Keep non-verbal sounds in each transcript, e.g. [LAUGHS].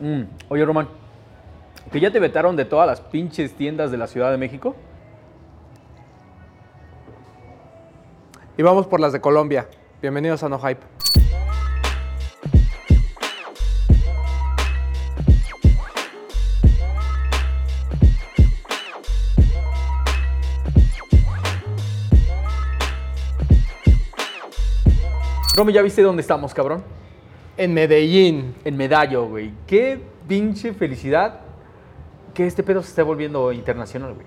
Mm, Oye, Román, ¿que ya te vetaron de todas las pinches tiendas de la Ciudad de México? Y vamos por las de Colombia. Bienvenidos a No Hype. Romy, ¿ya viste dónde estamos, cabrón? En Medellín. En Medallo, güey. Qué pinche felicidad que este pedo se esté volviendo internacional, güey.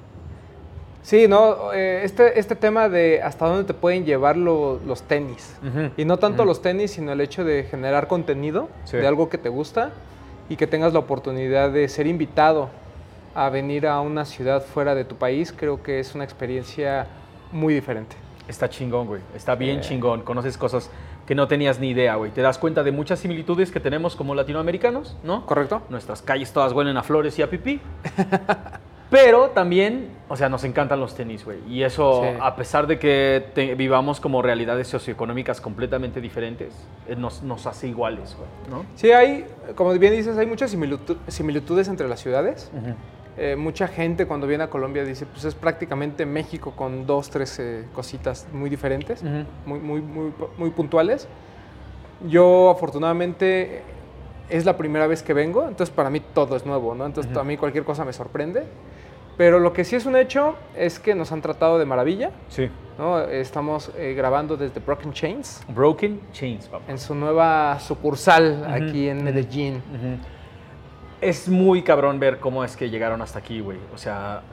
Sí, ¿no? Eh, este, este tema de hasta dónde te pueden llevar lo- los tenis. Y no tanto los tenis, sino el hecho de generar contenido Sí. de algo que te gusta y que tengas la oportunidad de ser invitado a venir a una ciudad fuera de tu país, creo que es una experiencia muy diferente. Está chingón, güey. Está bien Eh. chingón. Conoces cosas que no tenías ni idea, güey. Te das cuenta de muchas similitudes que tenemos como latinoamericanos, ¿no? ¿Correcto? Nuestras calles todas huelen a flores y a pipí. [LAUGHS] Pero también, o sea, nos encantan los tenis, güey. Y eso, Sí. a pesar de que te- vivamos como realidades socioeconómicas completamente diferentes, eh, nos, nos hace iguales, güey, ¿no? Sí, hay, como bien dices, hay muchas similitu- similitudes entre las ciudades. Ujú. Eh, mucha gente cuando viene a Colombia dice, pues es prácticamente México con dos, tres eh, cositas muy diferentes, muy, muy, muy, muy puntuales. Yo afortunadamente es la primera vez que vengo, entonces para mí todo es nuevo, ¿no? Entonces Ujú. a mí cualquier cosa me sorprende. Pero lo que sí es un hecho es que nos han tratado de maravilla, Sí. ¿no? Estamos eh, grabando desde Broken Chains, Broken Chains, papá. en su nueva sucursal aquí en. Medellín. Es muy cabrón ver cómo es que llegaron hasta aquí, güey. O sea,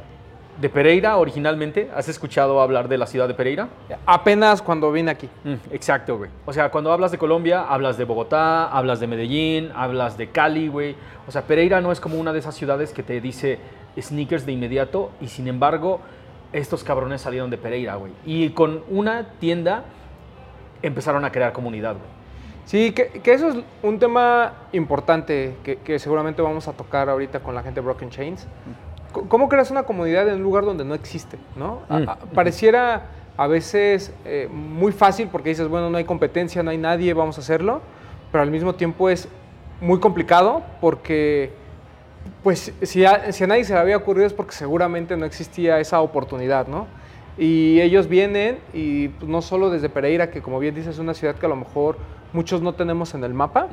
de Pereira originalmente, ¿has escuchado hablar de la ciudad de Pereira? Apenas cuando vine aquí. Mm, exacto, güey. O sea, cuando hablas de Colombia, hablas de Bogotá, hablas de Medellín, hablas de Cali, güey. O sea, Pereira no es como una de esas ciudades que te dice sneakers de inmediato y sin embargo, estos cabrones salieron de Pereira, güey. Y con una tienda empezaron a crear comunidad, güey. Sí, que, que eso es un tema importante que, que seguramente vamos a tocar ahorita con la gente de Broken Chains. ¿Cómo creas una comunidad en un lugar donde no existe? ¿no? A- Mm. a- pareciera a veces eh, muy fácil porque dices, bueno, no hay competencia, no hay nadie, vamos a hacerlo, pero al mismo tiempo es muy complicado porque, pues, si a, si a nadie se le había ocurrido es porque seguramente no existía esa oportunidad, ¿no? Y ellos vienen y pues, no solo desde Pereira, que como bien dices es una ciudad que a lo mejor muchos no tenemos en el mapa,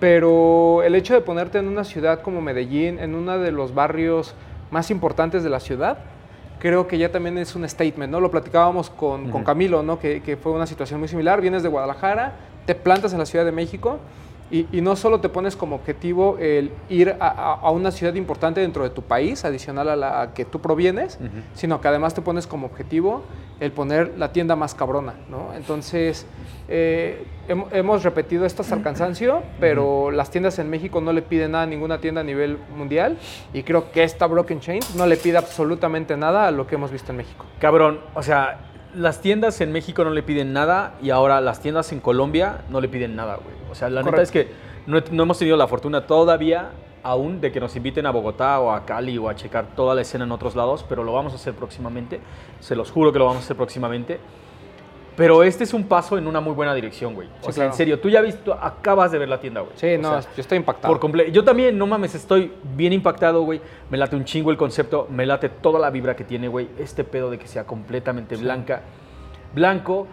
pero el hecho de ponerte en una ciudad como Medellín, en uno de los barrios más importantes de la ciudad, creo que ya también es un statement, ¿no? Lo platicábamos con, con. Camilo, ¿no? Que, que fue una situación muy similar. Vienes de Guadalajara, te plantas en la Ciudad de México y, y no solo te pones como objetivo el ir a, a- a una ciudad importante dentro de tu país, adicional a la que tú provienes, sino que además te pones como objetivo el poner la tienda más cabrona, ¿no? Entonces, eh, hem- hemos repetido esto hasta el cansancio, pero las tiendas en México no le piden nada a ninguna tienda a nivel mundial y creo que esta Broken Chain no le pide absolutamente nada a lo que hemos visto en México. Cabrón, o sea, las tiendas en México no le piden nada y ahora las tiendas en Colombia no le piden nada, güey. O sea, la neta es que no, no hemos tenido la fortuna todavía aún de que nos inviten a Bogotá o a Cali o a checar toda la escena en otros lados, pero lo vamos a hacer próximamente. Se los juro que lo vamos a hacer próximamente. Pero este es un paso en una muy buena dirección, güey. O sea, claro. en serio, tú ya viste, acabas de ver la tienda, güey. Sí, O no, sea, yo estoy impactado. por completo. Yo también, no mames, estoy bien impactado, güey. Me late un chingo el concepto, me late toda la vibra que tiene, güey. Este pedo de que sea completamente blanca. Blanco,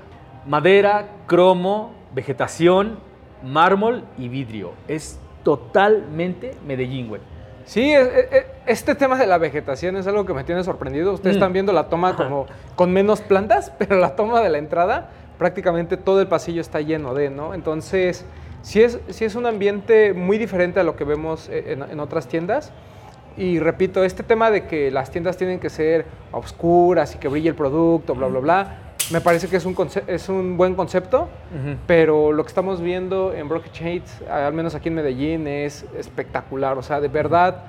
madera, cromo, vegetación, mármol y vidrio. Es totalmente Medellín, güey. Sí, es- es- es- este tema de la vegetación es algo que me tiene sorprendido. Ustedes Mm. están viendo la toma como con menos plantas, [LAUGHS] pero la toma de la entrada, prácticamente todo el pasillo está lleno de, ¿no? Entonces, sí es, sí es un ambiente muy diferente a lo que vemos eh, en, en otras tiendas. Y repito, este tema de que las tiendas tienen que ser oscuras y que brille el producto, bla, bla, bla, me parece que es un, es un buen concepto. Pero lo que estamos viendo en Broken Shades, al menos aquí en Medellín, es espectacular. O sea, de verdad,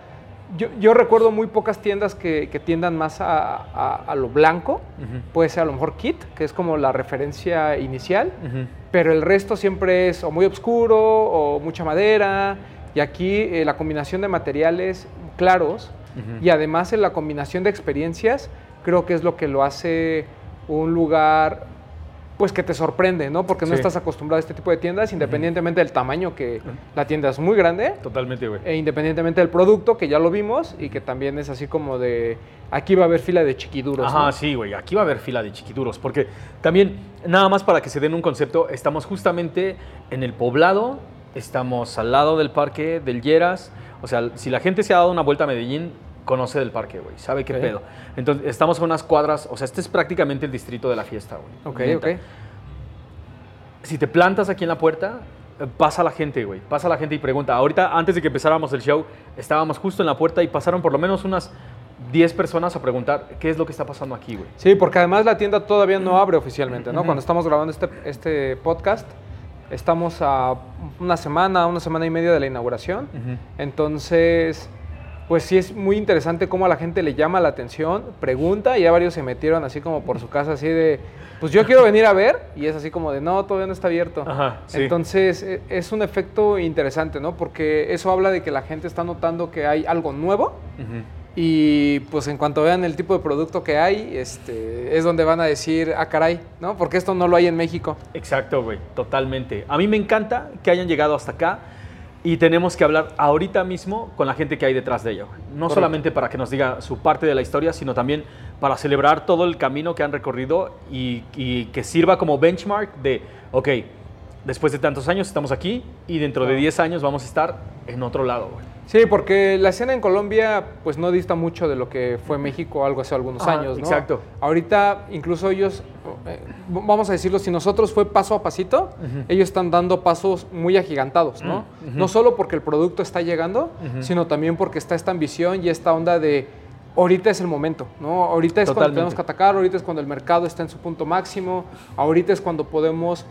yo, yo recuerdo muy pocas tiendas que, que tiendan más a, a- a lo blanco. Puede ser a lo mejor Kit, que es como la referencia inicial. Pero el resto siempre es o muy oscuro o mucha madera. Y aquí eh, la combinación de materiales claros y además en la combinación de experiencias, creo que es lo que lo hace un lugar pues que te sorprende, ¿no? Porque no Sí. estás acostumbrado a este tipo de tiendas, independientemente del tamaño que la tienda es muy grande. Totalmente, güey. E independientemente del producto, que ya lo vimos, y que también es así como de, aquí va a haber fila de chiquiduros. Ajá, ¿no? sí, güey. Aquí va a haber fila de chiquiduros. Porque también, nada más para que se den un concepto, estamos justamente en el poblado, estamos al lado del parque del Lleras. O sea, si la gente se ha dado una vuelta a Medellín, conoce del parque, güey. Sabe qué pedo. Entonces, estamos a unas cuadras. O sea, este es prácticamente el distrito de la fiesta, güey. Ok, ok. Si te plantas aquí en la puerta, eh, pasa la gente, güey. Pasa la gente y pregunta. Ahorita, antes de que empezáramos el show, estábamos justo en la puerta y pasaron por lo menos unas 10 personas a preguntar qué es lo que está pasando aquí, güey. Sí, porque además la tienda todavía no abre oficialmente, ¿no? Cuando estamos grabando este, este podcast, estamos a una semana, una semana y media de la inauguración. Entonces, pues sí es muy interesante cómo a la gente le llama la atención, pregunta, y ya varios se metieron así como por su casa, así de, pues yo quiero venir a ver, y es así como de, no, todavía no está abierto. Ajá, sí. Entonces, e- es un efecto interesante, ¿no? Porque eso habla de que la gente está notando que hay algo nuevo. Y pues en cuanto vean el tipo de producto que hay, este, es donde van a decir, ah, caray, ¿no? Porque esto no lo hay en México. Exacto, güey, totalmente. A mí me encanta que hayan llegado hasta acá y tenemos que hablar ahorita mismo con la gente que hay detrás de ello. No Correcto. solamente para que nos diga su parte de la historia, sino también para celebrar todo el camino que han recorrido y, y que sirva como benchmark de, ok, después de tantos años estamos aquí y dentro de Claro. 10 años vamos a estar en otro lado, güey. Sí, porque la escena en Colombia pues no dista mucho de lo que fue México algo hace algunos Ajá, años, ¿no? exacto. Ahorita incluso ellos, eh, vamos a decirlo, si nosotros fue paso a pasito, ellos están dando pasos muy agigantados, ¿no? No solo porque el producto está llegando, sino también porque está esta ambición y esta onda de ahorita es el momento, ¿no? Ahorita es cuando tenemos que atacar, ahorita es cuando el mercado está en su punto máximo, ahorita es cuando podemos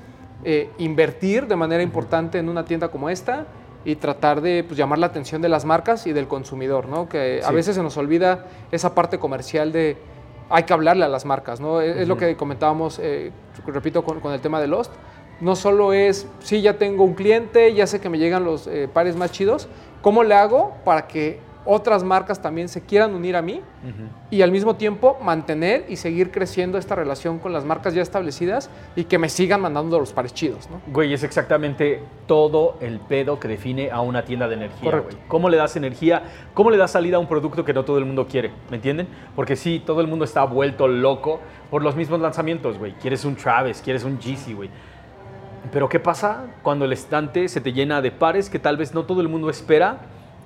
eh, invertir de manera importante en una tienda como esta y tratar de pues, llamar la atención de las marcas y del consumidor, ¿no? Que a veces se nos olvida esa parte comercial de hay que hablarle a las marcas, ¿no? Es, es lo que comentábamos, eh, repito, con, con el tema de Lost. No solo es, sí, ya tengo un cliente, ya sé que me llegan los eh, pares más chidos, ¿cómo le hago para que otras marcas también se quieran unir a mí y al mismo tiempo mantener y seguir creciendo esta relación con las marcas ya establecidas y que me sigan mandando los pares chidos, ¿no? Güey, es exactamente todo el pedo que define a una tienda de energía, Correcto. güey. ¿Cómo le das energía? ¿Cómo le das salida a un producto que no todo el mundo quiere? ¿Me entienden? Porque sí, todo el mundo está vuelto loco por los mismos lanzamientos, güey. Quieres un Travis, quieres un Yeezy, güey. Pero ¿qué pasa cuando el estante se te llena de pares que tal vez no todo el mundo espera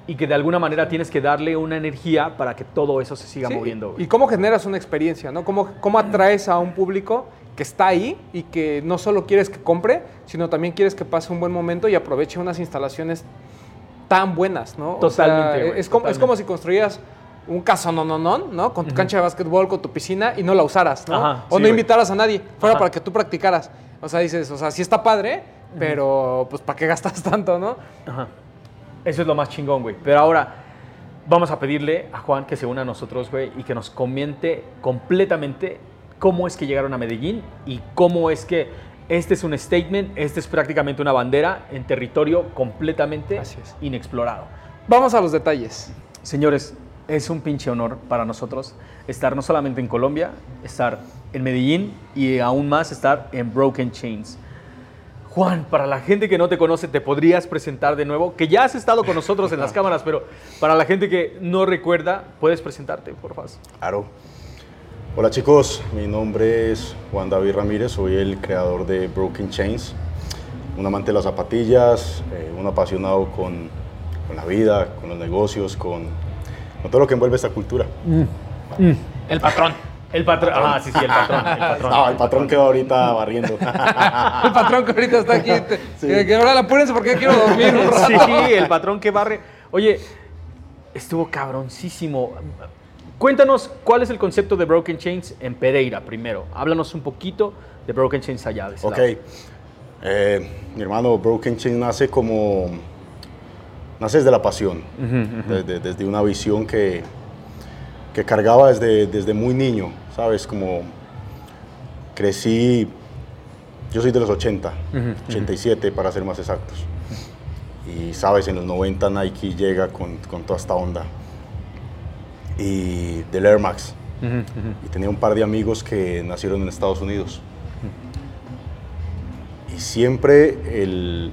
y que de alguna manera tienes que darle una energía para que todo eso se siga Sí, moviendo, güey? Y cómo generas una experiencia, ¿no? Cómo, cómo atraes a un público que está ahí y que no solo quieres que compre, sino también quieres que pase un buen momento y aproveche unas instalaciones tan buenas, ¿no? O sea, Totalmente, güey, es, como, es como si construías un casonononón, ¿no? Con tu cancha de básquetbol, con tu piscina y no la usaras, ¿no? Ajá, o sí, no güey. invitaras a nadie, fuera Ajá. para que tú practicaras. O sea, dices, o sea, sí está padre, pero pues ¿para qué gastas [LAUGHS] tanto, no? Ajá. Eso es lo más chingón, güey. Pero ahora vamos a pedirle a Juan que se una a nosotros, güey, y que nos comente completamente cómo es que llegaron a Medellín y cómo es que este es un statement, este es prácticamente una bandera en territorio completamente inexplorado. Vamos a los detalles. Señores, es un pinche honor para nosotros estar no solamente en Colombia, estar en Medellín y aún más estar en Broken Chains. Juan, para la gente que no te conoce, ¿te podrías presentar de nuevo? Que ya has estado con nosotros en las [LAUGHS] cámaras, pero para la gente que no recuerda, ¿puedes presentarte, por favor? Claro. Hola chicos, mi nombre es Juan David Ramírez, soy el creador de Broken Chains, un amante de las zapatillas, eh, un apasionado con, con la vida, con los negocios, con, con todo lo que envuelve esta cultura. El patrón. El patrón. Ah, sí, sí, el patrón. El [LAUGHS] patrón, No, el patrón quedó ahorita barriendo. [LAUGHS] El patrón que ahorita está aquí. que, que ahora apúrense porque quiero dormir un rato. Sí, el patrón que barre. Oye, estuvo cabroncísimo. Cuéntanos cuál es el concepto de Broken Chains en Pereira primero. Háblanos un poquito de Broken Chains allá. de ok. Eh, mi hermano Broken Chains nace como, nace desde la pasión, desde, desde una visión que, que cargaba desde, desde muy niño, ¿sabes? Como crecí, yo soy de los 80, 87 para ser más exactos. Y sabes, en los 90 Nike llega con, con toda esta onda. Y del Air Max. Y tenía un par de amigos que nacieron en Estados Unidos. y siempre el,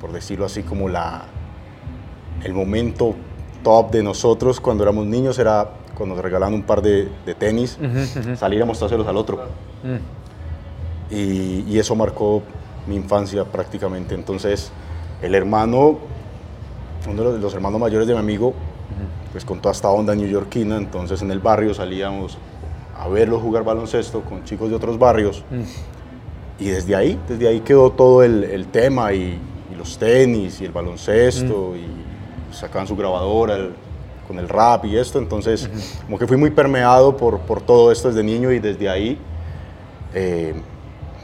por decirlo así, como la, el momento top de nosotros cuando éramos niños era cuando nos regalaban un par de, de tenis, salir a mostrárselos al otro. Mm. Y, y eso marcó mi infancia prácticamente. Entonces, el hermano, uno de los, los hermanos mayores de mi amigo, pues con toda esta onda neoyorquina, entonces en el barrio salíamos a verlos jugar baloncesto con chicos de otros barrios. Mm. Y desde ahí, desde ahí quedó todo el, el tema y, y los tenis y el baloncesto y sacaban su grabadora con el rap y esto. Entonces, como que fui muy permeado por, todo esto desde niño y desde ahí eh,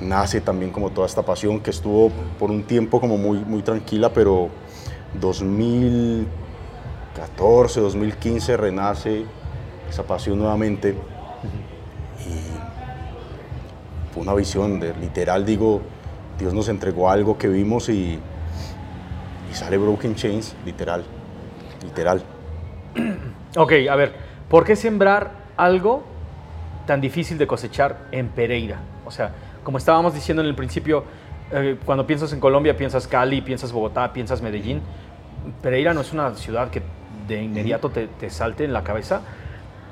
nace también como toda esta pasión que estuvo por un tiempo como muy, tranquila, pero 2014, 2015 renace esa pasión nuevamente y fue una visión de literal digo Dios nos entregó algo que vimos y, y sale Broken Chains literal literal [CLEARS THROAT] Ok, a ver, ¿por qué sembrar algo tan difícil de cosechar en Pereira? O sea, como estábamos diciendo en el principio, eh, cuando piensas en Colombia piensas Cali, piensas Bogotá, piensas Medellín. Pereira no es una ciudad que de inmediato te, te salte en la cabeza.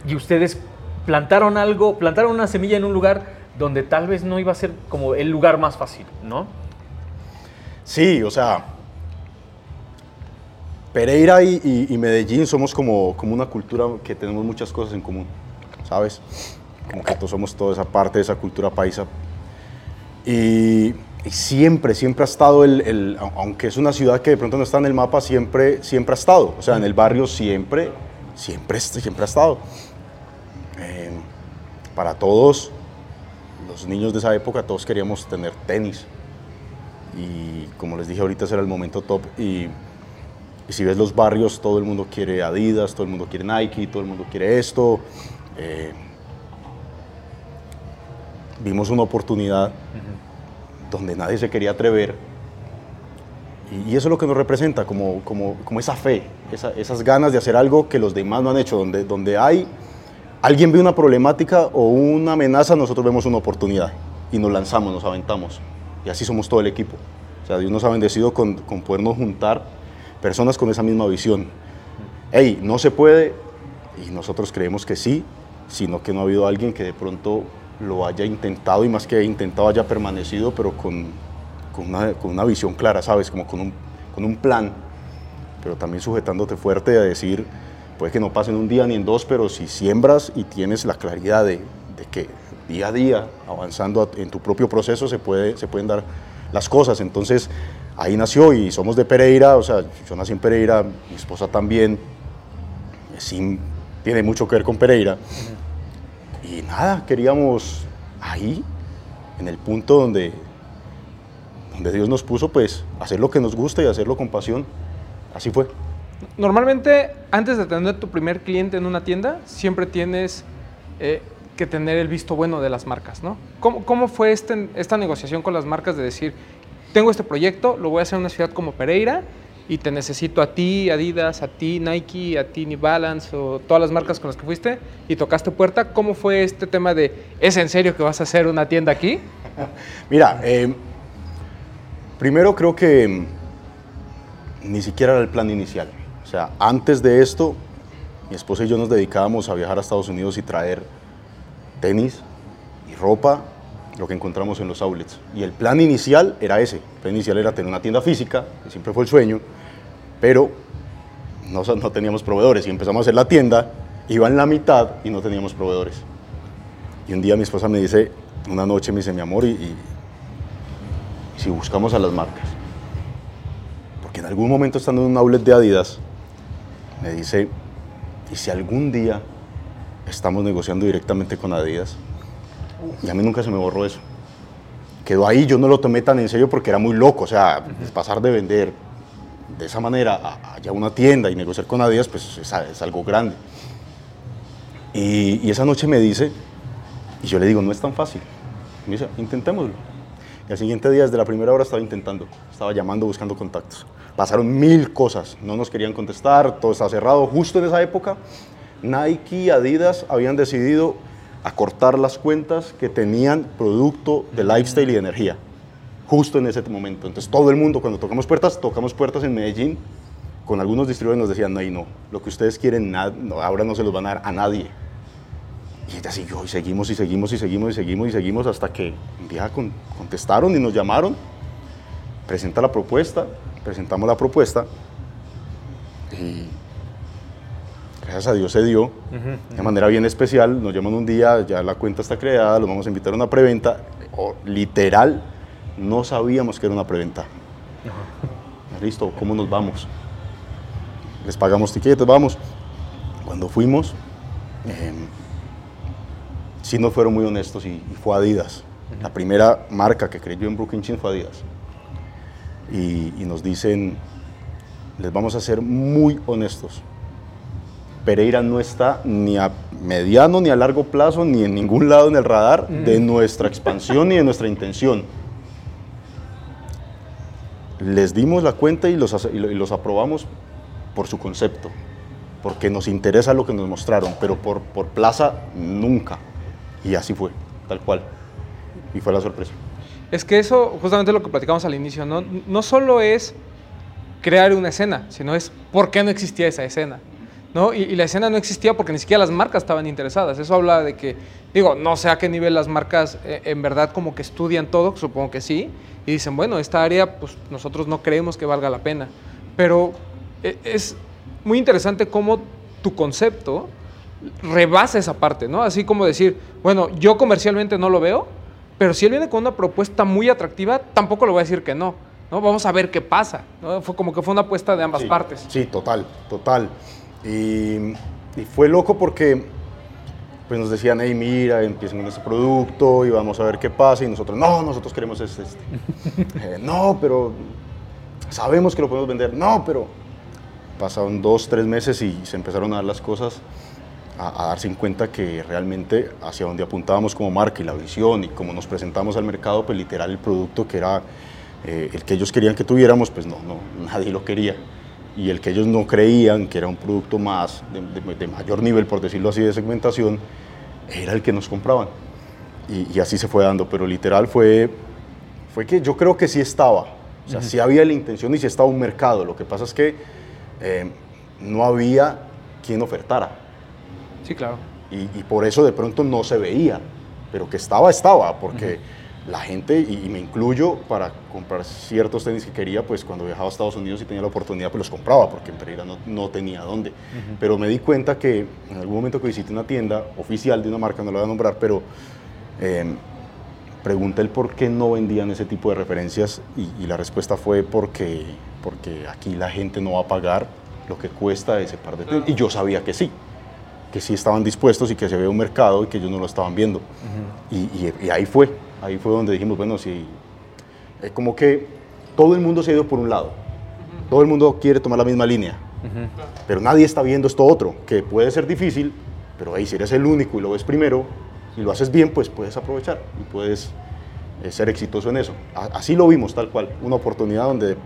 Y ustedes plantaron algo, plantaron una semilla en un lugar donde tal vez no iba a ser como el lugar más fácil, ¿no? Sí, o sea, Pereira y, y- y Medellín somos como, como una cultura que tenemos muchas cosas en común, ¿sabes? Como que todos somos toda esa parte de esa cultura paisa. Y, y siempre, siempre ha estado, el, el- au- aunque es una ciudad que de pronto no está en el mapa, siempre, siempre ha estado. O sea, en el barrio siempre, siempre, siempre ha estado. Eh, para todos, los niños de esa época, todos queríamos tener tenis y como les dije ahorita ese era el momento top y, y si ves los barrios todo el mundo quiere Adidas, todo el mundo quiere Nike, todo el mundo quiere esto. eh, vimos una oportunidad donde nadie se quería atrever y, y eso es lo que nos representa, como, como, como esa fe, esa- esas ganas de hacer algo que los demás no han hecho, donde, donde hay alguien ve una problemática o una amenaza, nosotros vemos una oportunidad y nos lanzamos, nos aventamos. Y así somos todo el equipo. O sea, Dios nos ha bendecido con, con podernos juntar personas con esa misma visión. Hey, no se puede, y nosotros creemos que sí, sino que no ha habido alguien que de pronto lo haya intentado y más que intentado haya permanecido, pero con, con, una, con una visión clara, ¿sabes? Como con un, con un plan, pero también sujetándote fuerte a decir, puede que no pase en un día ni en dos, pero si siembras y tienes la claridad de, de que día a día, avanzando en tu propio proceso, se, puede, se pueden dar las cosas. Entonces, ahí nació y somos de Pereira, o sea, yo nací en Pereira, mi esposa también, sí, tiene mucho que ver con Pereira. Y nada, queríamos ahí, en el punto donde, donde Dios nos puso, pues hacer lo que nos gusta y hacerlo con pasión. Así fue. Normalmente, antes de tener tu primer cliente en una tienda, siempre tienes eh, que tener el visto bueno de las marcas, ¿no? ¿Cómo, cómo fue este- esta negociación con las marcas de decir, tengo este proyecto, lo voy a hacer en una ciudad como Pereira y te necesito a ti, Adidas, a ti, Nike, a ti, New Balance o todas las marcas con las que fuiste y tocaste puerta? ¿Cómo fue este tema de, ¿es en serio que vas a hacer una tienda aquí? [LAUGHS] Mira, eh, primero creo que mm, ni siquiera era el plan inicial. O sea, antes de esto, mi esposa y yo nos dedicábamos a viajar a Estados Unidos y traer tenis y ropa, lo que encontramos en los outlets. Y el plan inicial era ese. El plan inicial era tener una tienda física, que siempre fue el sueño, pero no, no teníamos proveedores. Y empezamos a hacer la tienda, iba en la mitad y no teníamos proveedores. Y un día mi esposa me dice, una noche me dice, mi amor, y, y- y si buscamos a las marcas. Porque en algún momento estando en un outlet de Adidas, me dice, ¿y si algún día estamos negociando directamente con Adidas? Y a mí nunca se me borró eso. Quedó ahí, yo no lo tomé tan en serio porque era muy loco, o sea, pasar de vender de esa manera a, a ya una tienda y negociar con Adidas, pues es, es algo grande. Y, y esa noche me dice, y yo le digo, no es tan fácil. Me dice, intentémoslo. Y al siguiente día, desde la primera hora, estaba intentando. Estaba llamando, buscando contactos. Pasaron mil cosas. No nos querían contestar, todo estaba cerrado. Justo en esa época, Nike y Adidas habían decidido acortar las cuentas que tenían producto de lifestyle y de energía. justo en ese momento. Entonces todo el mundo, cuando tocamos puertas, tocamos puertas en Medellín, con algunos distribuidores nos decían, no, y no, lo que ustedes quieren ahora no se los van a dar a nadie. Y ella siguió y seguimos y seguimos y seguimos y seguimos y seguimos hasta que un día contestaron y nos llamaron, presenta la propuesta, presentamos la propuesta y gracias a Dios se dio de manera bien especial. Nos llaman un día, ya la cuenta está creada, los vamos a invitar a una preventa. literal, no sabíamos que era una preventa. Listo, ¿cómo nos vamos? Les pagamos tiquetes, vamos. Cuando fuimos, eh, sí nos fueron muy honestos y, fue Adidas. La primera marca que creyó en Brooklyn Chin fue Adidas. Y, y nos dicen, les vamos a ser muy honestos Pereira no está ni a mediano ni a largo plazo ni en ningún lado en el radar de nuestra expansión ni de nuestra intención. Les dimos la cuenta y los, y los aprobamos por su concepto, porque nos interesa lo que nos mostraron, pero por, por plaza nunca. Y así fue, tal cual. Y fue la sorpresa. Es que eso, justamente lo que platicamos al inicio, no, no solo es crear una escena, sino es por qué no existía esa escena. ¿No? Y, la escena no existía porque ni siquiera las marcas estaban interesadas. Eso habla de que, digo, no sé a qué nivel las marcas eh, en verdad como que estudian todo, supongo que sí, y dicen, bueno, esta área, pues nosotros no creemos que valga la pena. Pero eh, es muy interesante cómo tu concepto rebasa esa parte, ¿no? Así como decir, bueno, yo comercialmente no lo veo, pero si él viene con una propuesta muy atractiva, tampoco le voy a decir que no. ¿no? Vamos a ver qué pasa. ¿no? Fue como que fue una apuesta de ambas partes. Sí, total, total. Y, fue loco porque pues nos decían, hey, mira, empiecen con este producto y vamos a ver qué pasa. Y nosotros, no, nosotros queremos este. este. [LAUGHS] Eh, no, pero sabemos que lo podemos vender. No, pero pasaron dos, tres meses y se empezaron a dar las cosas, a, darse en cuenta que realmente hacia donde apuntábamos como marca y la visión y cómo nos presentamos al mercado, pues literal el producto que era eh, el que ellos querían que tuviéramos, pues no, no, [LAUGHS] nadie lo quería y el que ellos no creían que era un producto más de, mayor nivel, por decirlo así, de segmentación, era el que nos compraban. Y, así se fue dando, pero literal fue, fue que yo creo que sí estaba, o sea, sí había la intención y sí estaba un mercado, lo que pasa es que eh, no había quien ofertara. Sí, claro. Y, por eso de pronto no se veía, pero que estaba, estaba, porque la gente, y, me incluyo, para comprar ciertos tenis que quería, pues cuando viajaba a Estados Unidos y tenía la oportunidad, pues los compraba, porque en Pereira no, no tenía dónde. Pero me di cuenta que en algún momento que visité una tienda oficial de una marca, no la voy a nombrar, pero eh, pregunté el por qué no vendían ese tipo de referencias y, la respuesta fue porque, porque aquí la gente no va a pagar lo que cuesta ese par de tenis. Y yo sabía que sí que sí estaban dispuestos y que se ve un mercado y que ellos no lo estaban viendo. y ahí fue, ahí fue donde dijimos, bueno, sí, es como que todo el mundo se ha ido por un lado, todo el mundo quiere tomar la misma línea, pero nadie está viendo esto otro, que puede ser difícil, pero ahí si eres el único y lo ves primero y lo haces bien, pues puedes aprovechar y puedes eh, ser exitoso en eso. así lo vimos tal cual, una oportunidad donde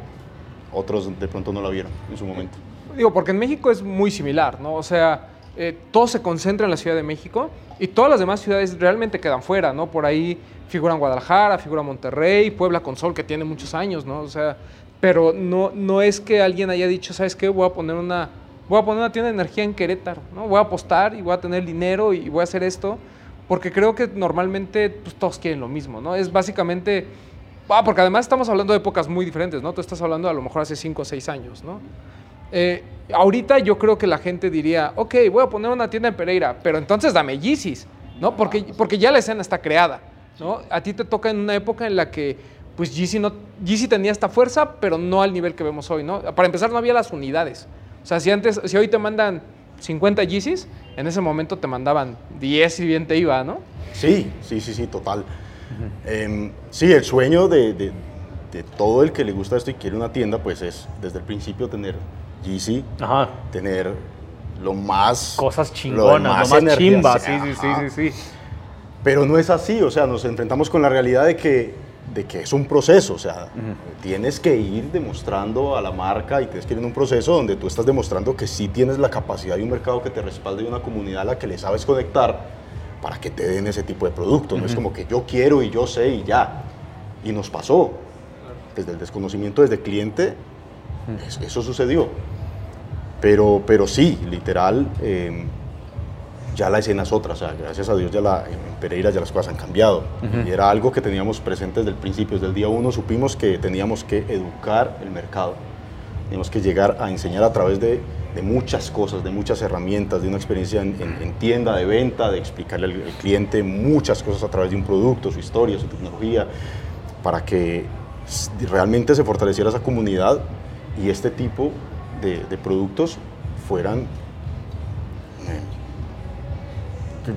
otros de pronto no la vieron en su momento. Digo, porque en México es muy similar, ¿no? O sea, eh, todo se concentra en la Ciudad de México y todas las demás ciudades realmente quedan fuera, ¿no? Por ahí figuran Guadalajara, figura Monterrey, Puebla con Sol, que tiene muchos años, ¿no? O sea, pero no, no es que alguien haya dicho, ¿sabes qué? Voy a poner una, voy a poner una tienda de energía en Querétaro, ¿no? Voy a apostar y voy a tener dinero y voy a hacer esto, porque creo que normalmente pues, todos quieren lo mismo, ¿no? Es básicamente, ah, porque además estamos hablando de épocas muy diferentes, ¿no? Tú estás hablando a lo mejor hace 5 o 6 años, ¿no? Eh, ahorita yo creo que la gente diría, ok, voy a poner una tienda en Pereira, pero entonces dame Yeezys, ¿no? Porque, porque ya la escena está creada. ¿no? A ti te toca en una época en la que pues Yeezy, no, tenía esta fuerza, pero no al nivel que vemos hoy, ¿no? Para empezar, no había las unidades. O sea, si antes, si hoy te mandan 50 Yeezys, en ese momento te mandaban 10 y bien te iba, ¿no? Sí, sí, sí, sí, total. Em, sí, el sueño de, de, todo el que le gusta esto y quiere una tienda, pues es desde el principio tener Yeezy, tener lo más... Cosas chingonas, lo más, chimbas, sí, sí, sí, sí, sí. Pero no es así, o sea, nos enfrentamos con la realidad de que, de que es un proceso, o sea, tienes que ir demostrando a la marca y tienes que ir en un proceso donde tú estás demostrando que sí tienes la capacidad de un mercado que te respalde y una comunidad a la que le sabes conectar para que te den ese tipo de producto. No es como que yo quiero y yo sé y ya. Y nos pasó. desde el desconocimiento, desde cliente, es- eso sucedió. Pero, pero sí, literal, eh, ya la escena es otra. O sea, gracias a Dios ya la, en Pereira ya las cosas han cambiado. Y era algo que teníamos presente desde el principio, desde el día uno supimos que teníamos que educar el mercado. Teníamos que llegar a enseñar a través de, de muchas cosas, de muchas herramientas, de una experiencia en, en- en tienda, de venta, de explicarle al, al cliente muchas cosas a través de un producto, su historia, su tecnología, para que realmente se fortaleciera esa comunidad y este tipo de, de productos fueran eh,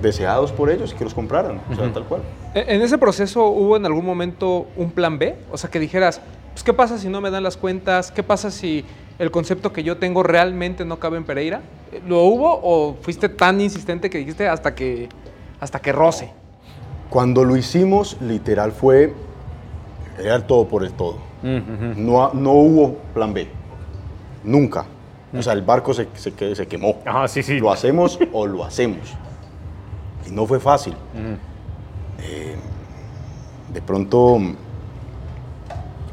deseados por ellos y que los compraran, o sea, tal cual. E- ¿En ese proceso hubo en algún momento un plan B? O sea, que dijeras, pues, ¿qué pasa si no me dan las cuentas? ¿Qué pasa si el concepto que yo tengo realmente no cabe en Pereira? ¿Lo hubo o fuiste tan insistente que dijiste hasta que, hasta que roce? Cuando lo hicimos, literal fue, era el todo por el todo. no, no hubo plan B, nunca. O sea, el barco se, se, se quemó. Ajá, sí, sí. Lo hacemos o lo hacemos. Y no fue fácil. Eh, de pronto, mm,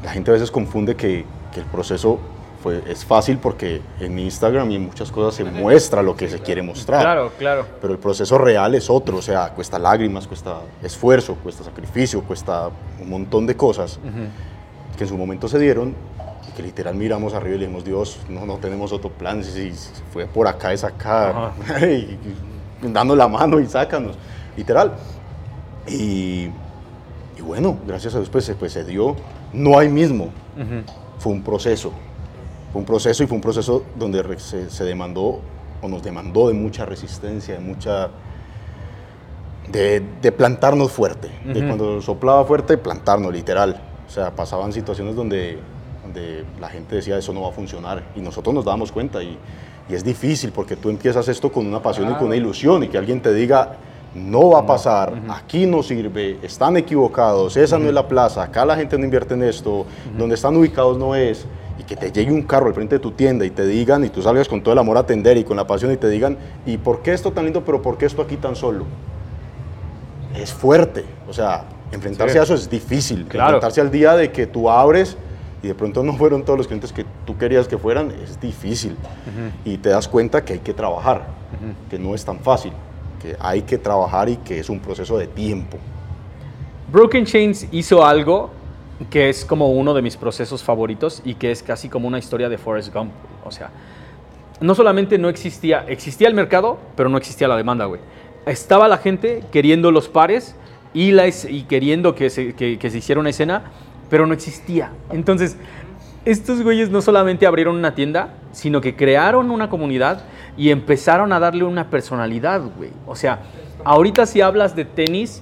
la gente a veces confunde que, que el proceso fue, es fácil porque en Instagram y en muchas cosas se muestra lo que se quiere mostrar. Claro, claro. Pero el proceso real es otro, o sea, cuesta lágrimas, cuesta esfuerzo, cuesta sacrificio, cuesta un montón de cosas que en su momento se dieron que literal miramos arriba y le dijimos, Dios, no, no tenemos otro plan, si, si fue por acá es acá, [LAUGHS] y, y dando la mano y sácanos, literal. Y, y bueno, gracias a Dios pues, se- pues se dio, no hay mismo, fue un proceso, fue un proceso y fue un proceso donde se, se demandó o nos demandó de mucha resistencia, de mucha... De, de plantarnos fuerte, de cuando soplaba fuerte, plantarnos, literal. O sea, pasaban situaciones donde, donde la gente decía eso no va a funcionar y nosotros nos dábamos cuenta y, y es difícil porque tú empiezas esto con una pasión y con una ilusión y que alguien te diga no va a pasar, aquí no sirve, están equivocados, esa no es la plaza, acá la gente no invierte en esto, donde están ubicados no es, y que te llegue un carro al frente de tu tienda y te digan, y tú salgas con todo el amor a atender y con la pasión y te digan, ¿y por qué esto tan lindo, pero por qué esto aquí tan solo? Es fuerte, o sea, enfrentarse Sí. a eso es difícil, Claro. enfrentarse al día de que tú abres y de pronto no fueron todos los clientes que tú querías que fueran, es difícil. Y te das cuenta que hay que trabajar, que no es tan fácil, que hay que trabajar y que es un proceso de tiempo. Broken Chains hizo algo que es como uno de mis procesos favoritos y que es casi como una historia de Forrest Gump. O sea, no solamente no existía, existía el mercado, pero no existía la demanda, güey. Estaba la gente queriendo los pares y, la es- y queriendo que se, que- que se hiciera una escena, pero no existía. Entonces, estos güeyes no solamente abrieron una tienda, sino que crearon una comunidad y empezaron a darle una personalidad, güey. O sea, ahorita si hablas de tenis,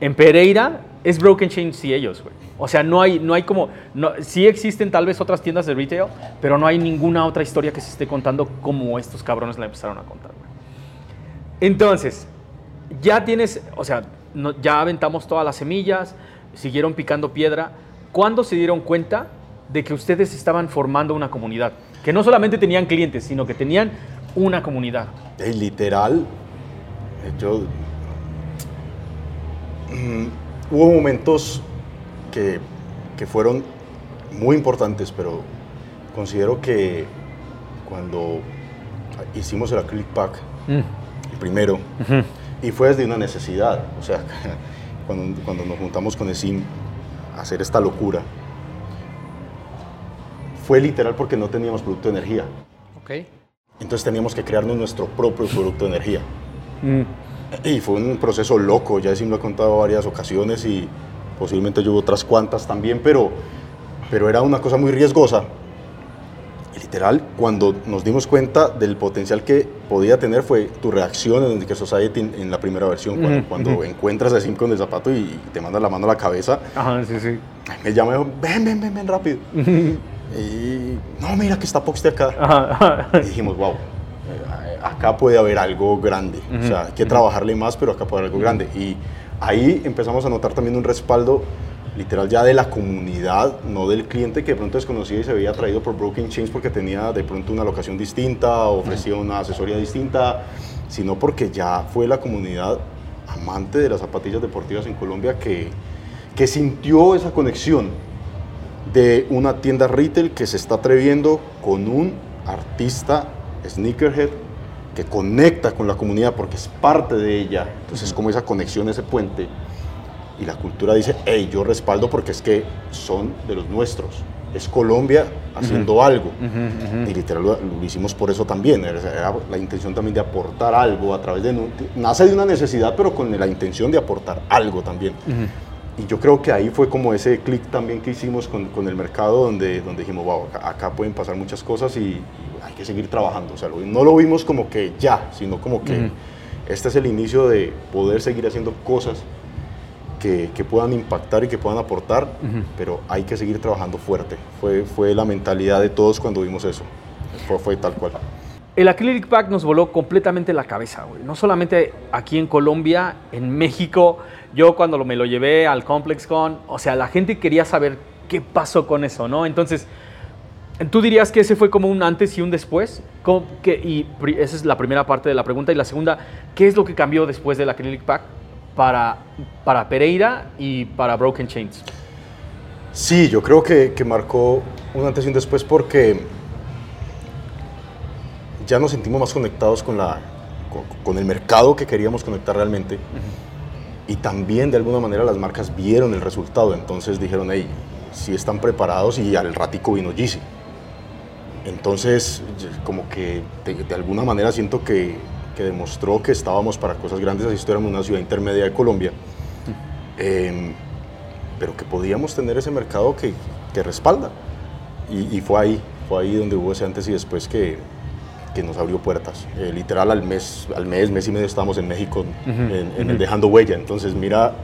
en Pereira es Broken Chains y ellos, güey. O sea, no hay, no hay como, no, sí existen tal vez otras tiendas de retail, pero no hay ninguna otra historia que se esté contando como estos cabrones la empezaron a contar, güey. Entonces, ya tienes, o sea, ya aventamos todas las semillas, siguieron picando piedra. ¿Cuándo se dieron cuenta de que ustedes estaban formando una comunidad? Que no solamente tenían clientes, sino que tenían una comunidad. Es literal, yo... mm, hubo momentos que, que fueron muy importantes, pero considero que cuando hicimos el acrylic pack, el primero, y fue desde una necesidad, o sea, [LAUGHS] cuando, cuando nos juntamos con el SIM hacer esta locura, fue literal porque no teníamos producto de energía. Ok. Entonces teníamos que crearnos nuestro propio producto de energía. Y fue un proceso loco, ya sí me lo he contado varias ocasiones y posiblemente yo otras cuantas también, pero, pero era una cosa muy riesgosa. Y literal, cuando nos dimos cuenta del potencial que podía tener fue tu reacción en Indicator Society en, en la primera versión, cuando, cuando encuentras a Sim con el zapato y te manda la mano a la cabeza. Ajá, sí, sí. Me llama y dijo, ven, ven, ven, ven rápido. y no, mira que está Pox de acá. Ajá, ajá. Y dijimos, wow, acá puede haber algo grande. O sea, hay que trabajarle más, pero acá puede haber algo grande. Y ahí empezamos a notar también un respaldo literal ya de la comunidad, no del cliente que de pronto desconocía y se había traído por Broken Chains porque tenía de pronto una locación distinta, ofrecía una asesoría distinta, sino porque ya fue la comunidad amante de las zapatillas deportivas en Colombia que, que sintió esa conexión de una tienda retail que se está atreviendo con un artista sneakerhead que conecta con la comunidad porque es parte de ella. Entonces es como esa conexión, ese puente. Y la cultura dice, hey, yo respaldo porque es que son de los nuestros. Es Colombia haciendo algo. Y literal lo, lo, hicimos por eso también. Era, la intención también de aportar algo a través de... Nace de una necesidad, pero con la intención de aportar algo también. Y yo creo que ahí fue como ese clic también que hicimos con, con, el mercado, donde, donde dijimos, wow, acá, acá, pueden pasar muchas cosas y, y hay que seguir trabajando. O sea, no lo vimos como que ya, sino como que uh -huh. este es el inicio de poder seguir haciendo cosas que, que puedan impactar y que puedan aportar, uh -huh. pero hay que seguir trabajando fuerte. Fue, fue la mentalidad de todos cuando vimos eso. Fue, fue tal cual. El Acrylic Pack nos voló completamente la cabeza, güey. No solamente aquí en Colombia, en México. Yo cuando me lo llevé al ComplexCon, o sea, la gente quería saber qué pasó con eso, ¿no? Entonces, ¿tú dirías que ese fue como un antes y un después? ¿Qué, y esa es la primera parte de la pregunta. Y la segunda, ¿qué es lo que cambió después del Acrylic Pack para, para Pereira y para Broken Chains? Sí, yo creo que, que marcó un antes y un después porque ya nos sentimos más conectados con, la, con, con el mercado que queríamos conectar realmente. Uh -huh. Y también de alguna manera las marcas vieron el resultado, entonces dijeron, hey, si están preparados y al ratico vino Yeezy. Entonces, como que de, de alguna manera siento que, que, demostró que estábamos para cosas grandes, así estuviéramos una ciudad intermedia de Colombia, eh, pero que podíamos tener ese mercado que, que respalda. Y, y, fue ahí, fue ahí donde hubo ese antes y después que, que nos abrió puertas. Eh, literal, al mes, al mes, mes y medio estábamos en México uh -huh, en, en uh -huh. el Dejando Huella. Entonces, mira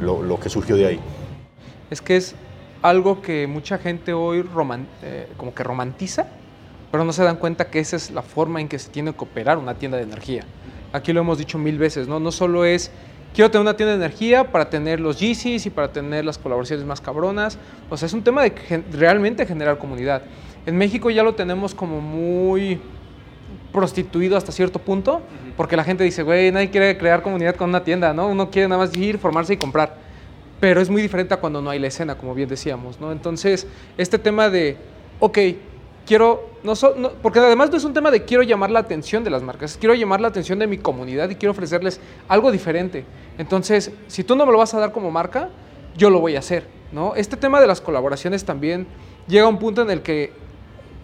lo, lo, que surgió de ahí. Es que es algo que mucha gente hoy roman, eh, como que romantiza, pero no se dan cuenta que esa es la forma en que se tiene que operar una tienda de energía. Aquí lo hemos dicho mil veces, ¿no? No solo es quiero tener una tienda de energía para tener los Yeezys y para tener las colaboraciones más cabronas. O sea, es un tema de realmente generar comunidad. En México ya lo tenemos como muy prostituido hasta cierto punto, porque la gente dice, güey, nadie quiere crear comunidad con una tienda, ¿no? Uno quiere nada más ir, formarse y comprar. Pero es muy diferente a cuando no hay la escena, como bien decíamos, ¿no? Entonces, este tema de, ok, quiero, no, so, porque además no es un tema de quiero llamar la atención de las marcas, quiero llamar la atención de mi comunidad y quiero ofrecerles algo diferente. Entonces, si tú no me lo vas a dar como marca, yo lo voy a hacer, ¿no? Este tema de las colaboraciones también llega a un punto en el que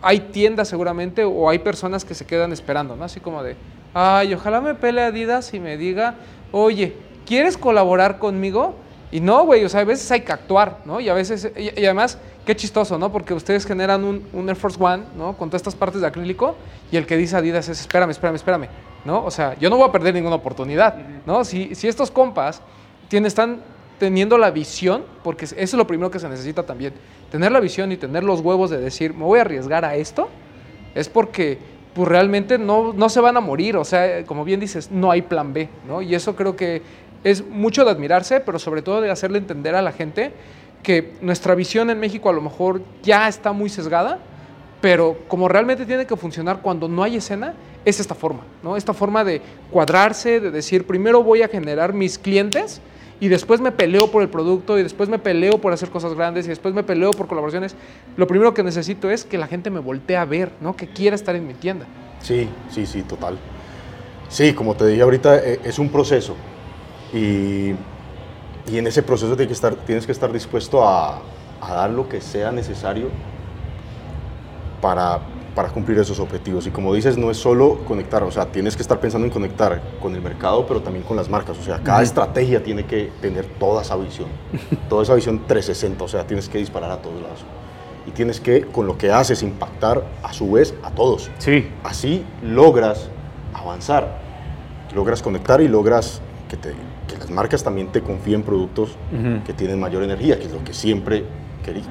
hay tiendas seguramente o hay personas que se quedan esperando, ¿no? Así como de, ay, ojalá me pele Adidas y me diga, oye, ¿quieres colaborar conmigo? Y no, güey, o sea, a veces hay que actuar, ¿no? Y a veces, y, y además, qué chistoso, ¿no? Porque ustedes generan un, un, Air Force One, ¿no? Con todas estas partes de acrílico y el que dice Adidas es, espérame, espérame, espérame, ¿no? O sea, yo no voy a perder ninguna oportunidad, ¿no? Si, si estos compas tienen, están teniendo la visión, porque eso es lo primero que se necesita también, tener la visión y tener los huevos de decir, me voy a arriesgar a esto, es porque pues realmente no, no se van a morir, o sea, como bien dices, no hay plan B, ¿no? Y eso creo que es mucho de admirarse, pero sobre todo de hacerle entender a la gente que nuestra visión en México a lo mejor ya está muy sesgada, pero como realmente tiene que funcionar cuando no hay escena, es esta forma, ¿no? Esta forma de cuadrarse, de decir, primero voy a generar mis clientes, y después me peleo por el producto y después me peleo por hacer cosas grandes y después me peleo por colaboraciones, lo primero que necesito es que la gente me voltee a ver, ¿no? que quiera estar en mi tienda. Sí, sí, sí, total. Sí, como te dije ahorita, es un proceso y, y en ese proceso tienes que estar, tienes que estar dispuesto a, a dar lo que sea necesario para, para cumplir esos objetivos. Y como dices, no es solo conectar, o sea, tienes que estar pensando en conectar con el mercado, pero también con las marcas. O sea, cada uh -huh. estrategia tiene que tener toda esa visión, [LAUGHS] toda esa visión 360, o sea, tienes que disparar a todos lados. Y tienes que, con lo que haces, impactar a su vez a todos. Sí. Así logras avanzar, logras conectar y logras que, te, que las marcas también te confíen productos uh -huh. que tienen mayor energía, que es lo que siempre querí,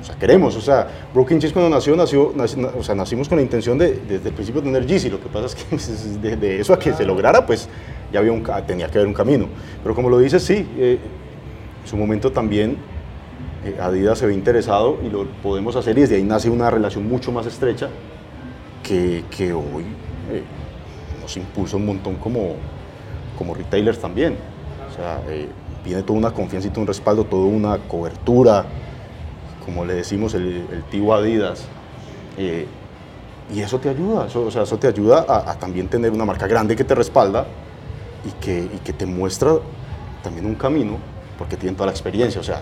o sea, queremos, o sea, Broken Cheese cuando nació, nació, nació, o sea, nacimos con la intención de, desde el principio tener Yeezy, lo que pasa es que [LAUGHS] de, de eso a que se lograra, pues ya había un, tenía que haber un camino, pero como lo dices, sí, eh, en su momento también eh, Adidas se ve interesado y lo podemos hacer y desde ahí nace una relación mucho más estrecha que, que hoy eh, nos impulsa un montón como, como retailers también, sea, viene toda una confianza y todo un respaldo, toda una cobertura, como le decimos, el, el tío Adidas. eh, y eso te ayuda, eso, o sea, eso te ayuda a, a también tener una marca grande que te respalda y que, y que te muestra también un camino, porque tienen toda la experiencia, o sea,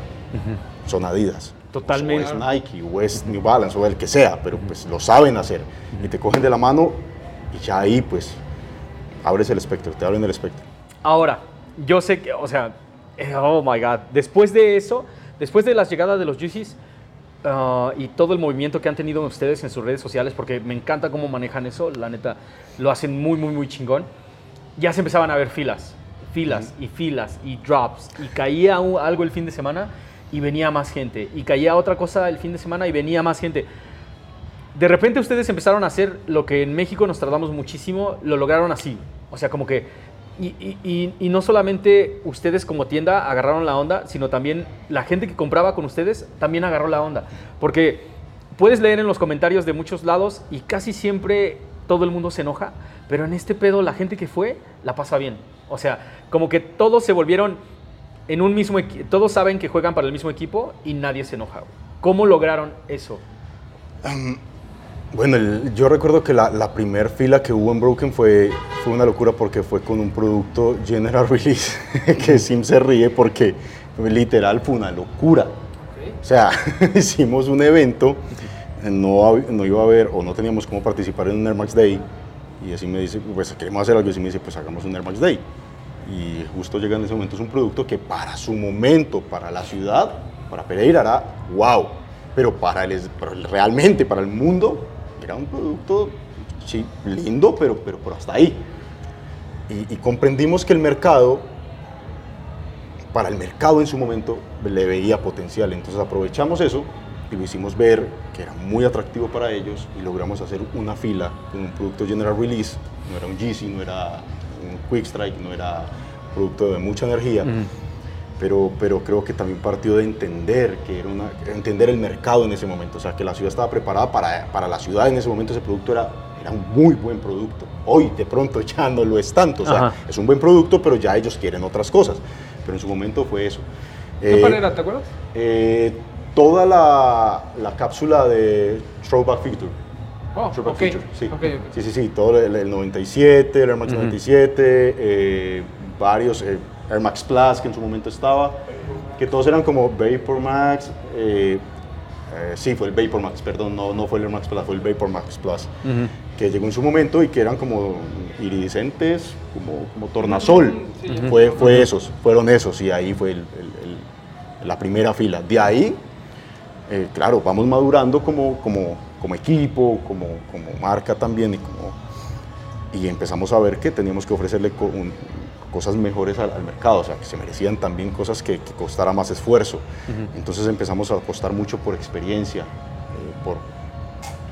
son Adidas. Totalmente. O es Nike, o es New Balance, o el que sea, pero pues lo saben hacer. Y te cogen de la mano y ya ahí pues abres el espectro, te abren el espectro. Ahora, yo sé que, o sea, eh, oh my God, después de eso, después de las llegadas de los Yeezys ah, y todo el movimiento que han tenido ustedes en sus redes sociales, porque me encanta cómo manejan eso, la neta, lo hacen muy, muy, muy chingón, ya se empezaban a ver filas, filas y filas y drops, y caía un- algo el fin de semana y venía más gente, y caía otra cosa el fin de semana y venía más gente. De repente ustedes empezaron a hacer lo que en México nos tardamos muchísimo, lo lograron así. O sea, como que... Y, no solamente ustedes como tienda agarraron la onda, sino también la gente que compraba con ustedes también agarró la onda. Porque puedes leer en los comentarios de muchos lados y casi siempre todo el mundo se enoja, pero en este pedo la gente que fue la pasa bien. O sea, como que todos se volvieron en un mismo equipo, todos saben que juegan para el mismo equipo y nadie se enoja. ¿Cómo lograron eso? Bueno, el- yo recuerdo que la, la primer fila que hubo en Broken fue, fue una locura porque fue con un producto General [LAUGHS] Release, que Sim se ríe porque literal fue una locura. O sea, [LAUGHS] hicimos un evento, no, no iba a haber o no teníamos cómo participar en un Air Max Day y así me dice, pues queremos hacer algo y así me dice, pues hagamos un Air Max Day. Y justo llega en ese momento, es un producto que para su momento, para la ciudad, para Pereira era wow, pero para el, pero el- realmente para el mundo era un producto, sí, lindo, pero, pero, pero hasta ahí. Y, comprendimos que el mercado, para el mercado en su momento, le veía potencial. Entonces aprovechamos eso y lo hicimos ver que era muy atractivo para ellos y logramos hacer una fila con un producto General Release. No era un Yeezy, no era un Quick Strike, no era producto de mucha energía. Pero, pero creo que también partió de entender que era una, entender el mercado en ese momento, o sea, que la ciudad estaba preparada para, para la ciudad en ese momento ese producto era, era un muy buen producto. Hoy de pronto [LAUGHS] ya no lo es tanto, o sea, Ajá. es un buen producto, pero ya ellos quieren otras cosas. Pero en su momento fue eso. ¿Qué Eh, manera, te acuerdas? eh, toda la, la cápsula de Throwback Feature. Oh, Throwback ok, Feature, sí. ok, ok. sí, sí, sí, todo el, el 97, el Air Max 97, eh, varios, eh, Air Max Plus que en su momento estaba, que todos eran como Vapor Max, eh, eh, sí, fue el Vapor Max, perdón, no, no fue el Air Max Plus, fue el Vapor Max Plus, que llegó en su momento y que eran como iridiscentes, como, como tornasol, fue, fue esos, fueron esos, y ahí fue el- el- el- la primera fila. De ahí eh, claro, vamos madurando como, como, como equipo, como, como marca también y, como, y empezamos a ver que teníamos que ofrecerle un- cosas mejores al, al mercado, o sea, que se merecían también cosas que, que costara más esfuerzo. Entonces empezamos a apostar mucho por experiencia, eh, por,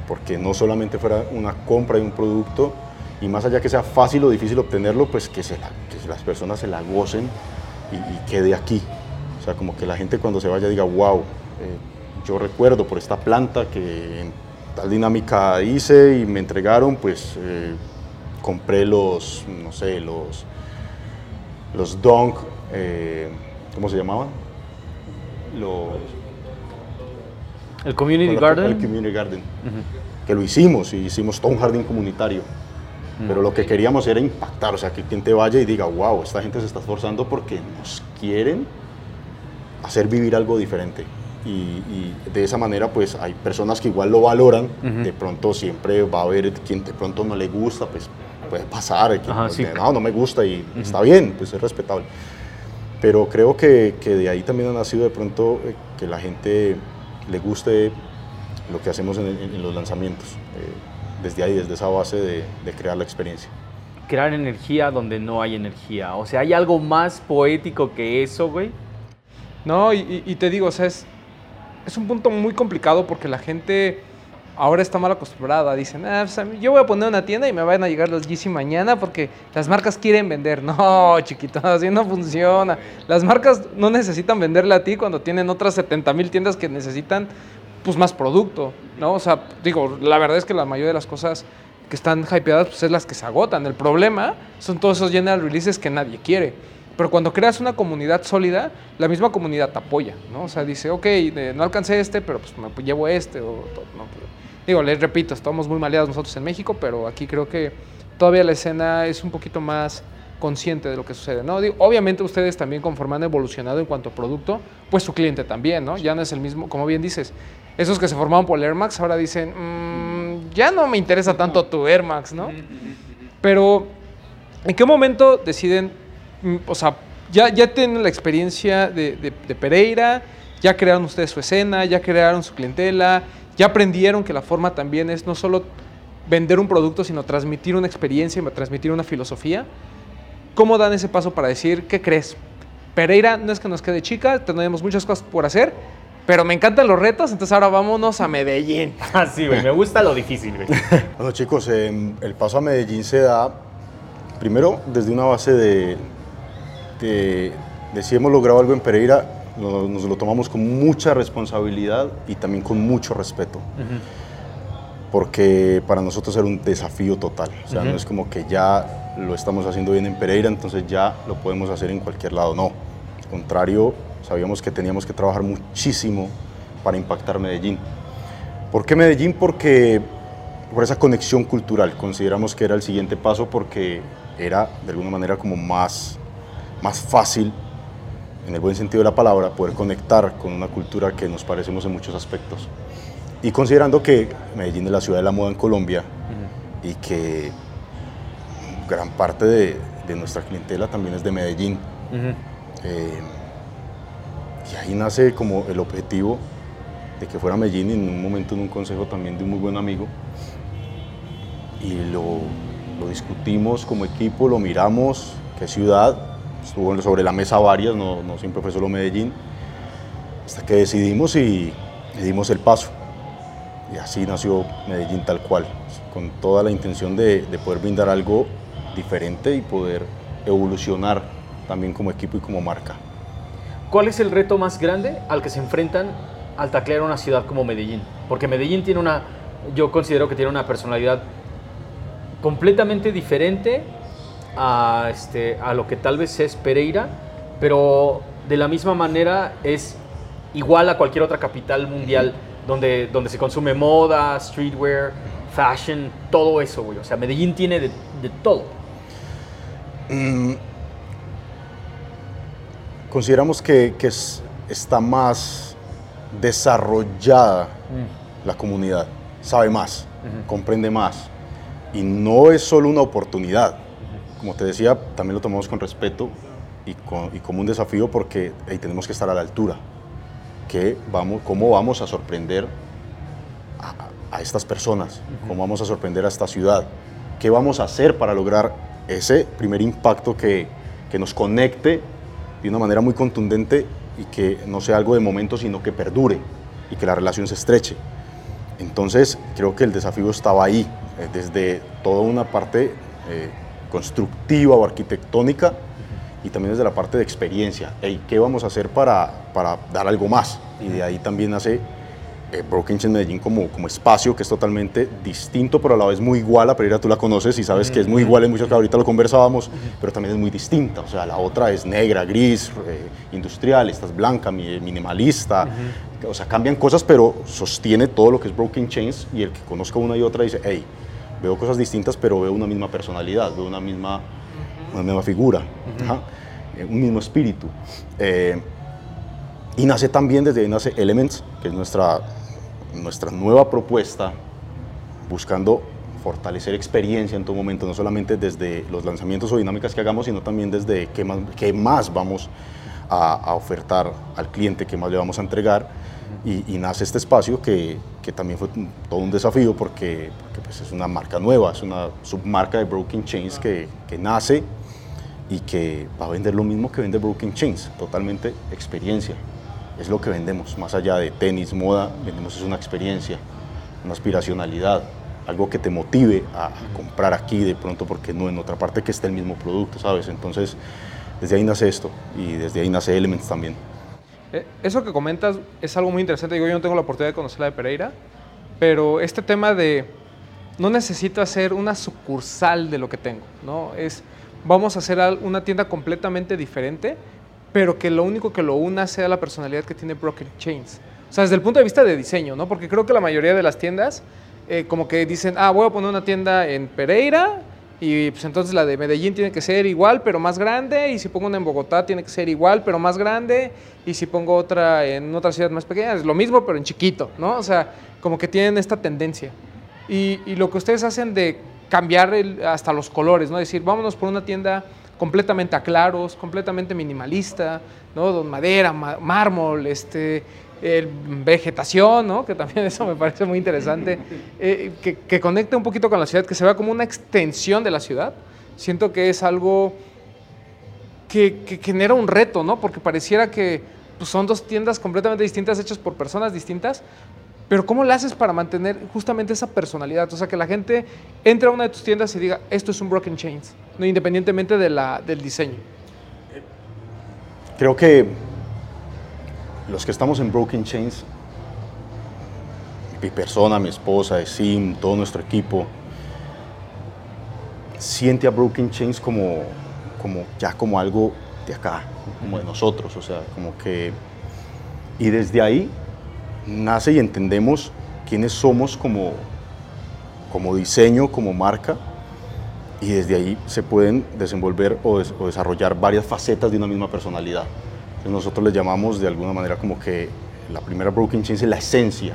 porque no solamente fuera una compra de un producto y más allá que sea fácil o difícil obtenerlo, pues que, se la- que las personas se la gocen y, y quede aquí. O sea, como que la gente cuando se vaya diga, wow, eh, yo recuerdo por esta planta que en tal dinámica hice y me entregaron, pues eh, compré los, no sé, los, los Dunk, eh, ¿cómo se llamaban? Los, El Community Garden. El Community Garden. Que lo hicimos y hicimos todo un jardín comunitario. Pero lo que queríamos era impactar, o sea, que quien te vaya y diga, wow, esta gente se está esforzando porque nos quieren hacer vivir algo diferente. Y, y de esa manera, pues hay personas que igual lo valoran. De pronto siempre va a haber quien de pronto no le gusta, pues puede pasar. que Ajá, no, sí. no, no me gusta y está bien, pues es respetable. Pero creo que, que de ahí también ha nacido de pronto eh, que la gente le guste lo que hacemos en, en- en los lanzamientos. eh, desde ahí, desde esa base de, de crear la experiencia. Crear energía donde no hay energía. O sea, ¿hay algo más poético que eso, güey? No, y, y- y te digo, o sea, es, es un punto muy complicado porque la gente ahora está mal acostumbrada. Dicen, ah, pues, yo voy a poner una tienda y me van a llegar los Yeezy mañana porque las marcas quieren vender. [LAUGHS] No, chiquito, así no funciona. Las marcas no necesitan venderle a ti cuando tienen otras 70 mil tiendas que necesitan pues más producto, ¿no? O sea, digo, la verdad es que la mayoría de las cosas que están hypeadas pues es las que se agotan. El problema son todos esos general releases que nadie quiere. Pero cuando creas una comunidad sólida, la misma comunidad te apoya, ¿no? O sea, dice, ok, eh, no alcancé este, pero pues me llevo este. O, no, digo, les repito, estamos muy maleados nosotros en México, pero aquí creo que todavía la escena es un poquito más consciente de lo que sucede, ¿no? Digo, obviamente ustedes también conforme han evolucionado en cuanto a producto, pues su cliente también, ¿no? Ya no es el mismo, como bien dices, esos que se formaron por el Air Max ahora dicen, mmm, ya no me interesa tanto tu Air Max, ¿no? Pero, ¿en qué momento deciden, mm, o sea, ya, ya tienen la experiencia de, de, Pereira, ya crearon ustedes su escena, ya crearon su clientela, ya aprendieron que la forma también es no solo vender un producto, sino transmitir una experiencia y transmitir una filosofía. ¿Cómo dan ese paso para decir, qué crees? Pereira no es que nos quede chica, tenemos muchas cosas por hacer, pero me encantan los retos, entonces ahora vámonos a Medellín. [LAUGHS] Ah, sí, güey, me gusta lo difícil, güey. [LAUGHS] bueno, chicos, em, el paso a Medellín se da primero desde una base de, de, si hemos logrado algo en Pereira, nos, lo tomamos con mucha responsabilidad y también con mucho respeto porque para nosotros era un desafío total. O sea, no es como que ya lo estamos haciendo bien en Pereira, entonces ya lo podemos hacer en cualquier lado. No, al contrario, sabíamos que teníamos que trabajar muchísimo para impactar Medellín. ¿Por qué Medellín? Porque por esa conexión cultural. Consideramos que era el siguiente paso porque era de alguna manera como más, más fácil, en el buen sentido de la palabra, poder conectar con una cultura que nos parecemos en muchos aspectos. Y considerando que Medellín es la ciudad de la moda en Colombia y que gran parte de, nuestra clientela también es de Medellín. Eh, y ahí nace como el objetivo de que fuera Medellín en un momento en un consejo también de un muy buen amigo. Y lo, discutimos como equipo, lo miramos, qué ciudad, estuvo sobre la mesa varias, no, no siempre fue solo Medellín, hasta que decidimos y dimos el paso. Y así nació Medellín tal cual, con toda la intención de, poder brindar algo diferente y poder evolucionar también como equipo y como marca. ¿Cuál es el reto más grande al que se enfrentan al taclear una ciudad como Medellín? Porque Medellín tiene una, yo considero que tiene una personalidad completamente diferente a, este, a lo que tal vez es Pereira, pero de la misma manera es igual a cualquier otra capital mundial donde, donde se consume moda, streetwear, fashion, todo eso, güey. O sea, Medellín tiene de, todo. Mm. consideramos que, que está más desarrollada mm. la comunidad, sabe más, comprende más. Y no es solo una oportunidad. Como te decía, también lo tomamos con respeto y, y como un desafío porque ahí tenemos que estar a la altura. Vamos, cómo vamos a sorprender a, estas personas, cómo vamos a sorprender a esta ciudad, qué vamos a hacer para lograr ese primer impacto que, que nos conecte de una manera muy contundente y que no sea algo de momento, sino que perdure y que la relación se estreche. Entonces, creo que el desafío estaba ahí, eh, desde toda una parte eh, constructiva o arquitectónica y también desde la parte de experiencia. ¿Qué vamos a hacer para, para dar algo más? Y de ahí también nace eh, Broken Chain Medellín como, como espacio que es totalmente distinto, pero a la vez muy igual a Pereira, tú la conoces y sabes que es muy igual en muchos que ahorita lo conversábamos, pero también es muy distinta. O sea, la otra es negra, gris, eh, industrial, esta es blanca, minimalista. O sea, cambian cosas, pero sostiene todo lo que es Broken Chains y el que conozca una y otra dice, hey, veo cosas distintas, pero veo una misma personalidad, veo una misma una misma figura, eh, un mismo espíritu. Eh, y nace también, desde ahí nace Elements, que es nuestra, nuestra nueva propuesta, buscando fortalecer experiencia en todo momento, no solamente desde los lanzamientos o dinámicas que hagamos, sino también desde qué más, qué más vamos a, ofertar al cliente, qué más le vamos a entregar. Y, nace este espacio que, que, también fue todo un desafío porque, porque pues es una marca nueva, es una submarca de Broken Chains que, que nace y que va a vender lo mismo que vende Broken Chains, totalmente experiencia. Es lo que vendemos, más allá de tenis, moda, vendemos es una experiencia, una aspiracionalidad, algo que te motive a comprar aquí de pronto porque no en otra parte que esté el mismo producto, ¿sabes? Entonces, desde ahí nace esto y desde ahí nace Elements también. Eh, eso que comentas es algo muy interesante. Digo, yo no tengo la oportunidad de conocer la de Pereira, pero este tema de no necesito hacer una sucursal de lo que tengo, ¿no? Es vamos a hacer una tienda completamente diferente, pero que lo único que lo una sea la personalidad que tiene Broken Chains. O sea, desde el punto de vista de diseño, ¿no? Porque creo que la mayoría de las tiendas, eh, como que dicen, ah, voy a poner una tienda en Pereira y pues entonces la de Medellín tiene que ser igual, pero más grande, y si pongo una en Bogotá tiene que ser igual, pero más grande, y si pongo otra en otra ciudad más pequeña, es lo mismo, pero en chiquito, ¿no? O sea, como que tienen esta tendencia. Y, lo que ustedes hacen de cambiar hasta los colores, ¿no? Decir, vámonos por una tienda completamente a claros, completamente minimalista, ¿no? Madera, ma- mármol, este, el- vegetación, ¿no? Que también [LAUGHS] eso me parece muy interesante, eh, que, que conecte un poquito con la ciudad, que se vea como una extensión de la ciudad. Siento que es algo que, que genera un reto, ¿no? Porque pareciera que pues, son dos tiendas completamente distintas, hechas por personas distintas, pero ¿cómo le haces para mantener justamente esa personalidad? O sea, que la gente entre a una de tus tiendas y diga, esto es un Broken Chains, ¿no? independientemente de la, del diseño. Creo que los que estamos en Broken Chains, mi persona, mi esposa, Sim, todo nuestro equipo, siente a Broken Chains como, como ya como algo de acá, como de nosotros, o sea, como que... Y desde ahí nace y entendemos quiénes somos como, como diseño, como marca, y desde ahí se pueden desenvolver o, des- o desarrollar varias facetas de una misma personalidad. Nosotros le llamamos de alguna manera como que la primera Broken Chains es la esencia.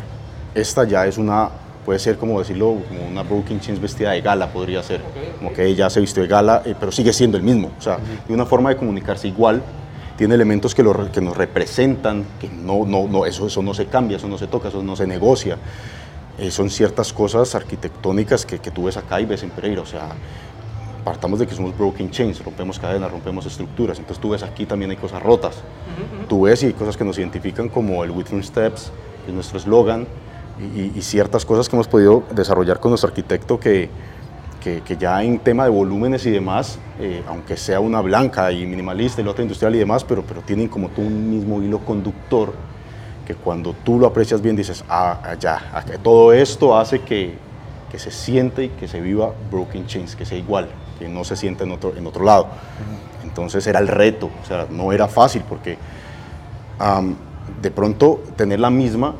Esta ya es una, puede ser como decirlo, como una Broken Chains vestida de gala, podría ser. Como que ella se vistió de gala, eh, pero sigue siendo el mismo. O sea, de una forma de comunicarse igual, tiene elementos que, lo que nos representan, que no, no, no, eso, eso no se cambia, eso no se toca, eso no se negocia. Eh, son ciertas cosas arquitectónicas que, que tú ves acá y ves en Pereira. O sea, partamos de que somos broken chains, rompemos cadenas, rompemos estructuras. Entonces tú ves aquí también hay cosas rotas. Tú ves y hay cosas que nos identifican como el Within Steps, que es nuestro eslogan, y, y- ciertas cosas que hemos podido desarrollar con nuestro arquitecto que, que, que ya en tema de volúmenes y demás, eh, aunque sea una blanca y minimalista y la otra industrial y demás, pero, pero tienen como tú un mismo hilo conductor que cuando tú lo aprecias bien dices, ah, ya, todo esto hace que, que se siente y que se viva Broken Chains, que sea igual, que no se sienta en otro, en otro lado. Entonces era el reto, o sea, no era fácil porque de pronto tener la misma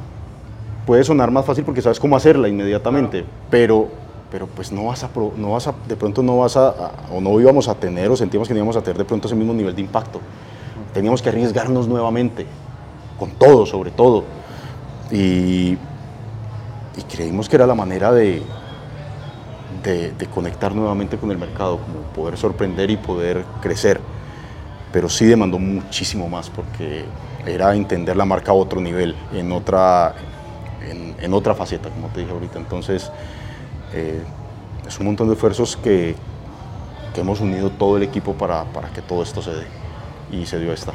puede sonar más fácil porque sabes cómo hacerla inmediatamente, pero, pero pues no vas a, no vas a, de pronto no vas a, a- o no íbamos a tener, o sentíamos que no íbamos a tener de pronto ese mismo nivel de impacto. Teníamos que arriesgarnos nuevamente, con todo, sobre todo. Y, y creímos que era la manera de, de, conectar nuevamente con el mercado, poder sorprender y poder crecer. Pero sí demandó muchísimo más porque era entender la marca a otro nivel, en otra, en otra faceta, como te dije ahorita. Entonces, eh, es un montón de esfuerzos que, que hemos unido todo el equipo para, para que todo esto se dé. Y se dio esta.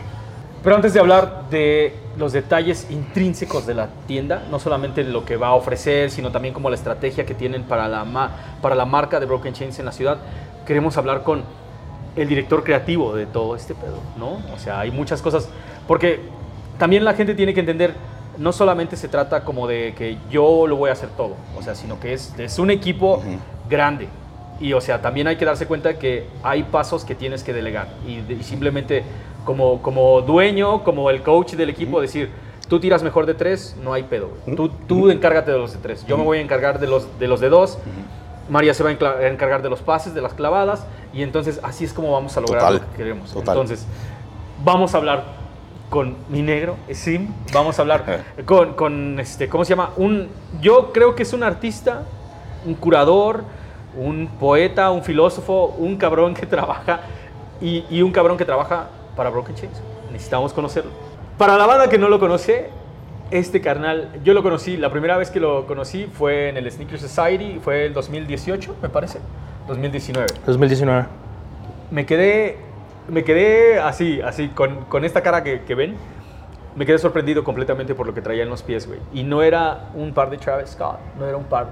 Pero antes de hablar de los detalles intrínsecos de la tienda, no solamente lo que va a ofrecer, sino también como la estrategia que tienen para la, ma- para la marca de Broken Chains en la ciudad, queremos hablar con el director creativo de todo este pedo, ¿no? O sea, hay muchas cosas, porque también la gente tiene que entender, no solamente se trata como de que yo lo voy a hacer todo, o sea, sino que es, es un equipo Ujú. grande. Y o sea, también hay que darse cuenta que hay pasos que tienes que delegar y, de- y simplemente como, como dueño, como el coach del equipo, decir, tú tiras mejor de tres, no hay pedo. güey. Tú, tú encárgate de los de tres. Yo me voy a encargar de los de, los de dos. María se va a encargar de los pases, de las clavadas. Y entonces así es como vamos a lograr Total, lo que queremos. total. Entonces, vamos a hablar con mi negro, Sim. Vamos a hablar con, con, este, ¿cómo se llama? Un, yo creo que es un artista, un curador, un poeta, un filósofo, un cabrón que trabaja y, y un cabrón que trabaja para Broken Chains. Necesitamos conocerlo. Para la banda que no lo conoce, este carnal, yo lo conocí, la primera vez que lo conocí fue en el Sneaker Society, fue el 2018, me parece, 2019 2019. me quedé, me quedé así, así, con, con esta cara que, que ven. Me quedé sorprendido completamente por lo que traía en los pies, güey. Y no era un par de Travis Scott, no era un par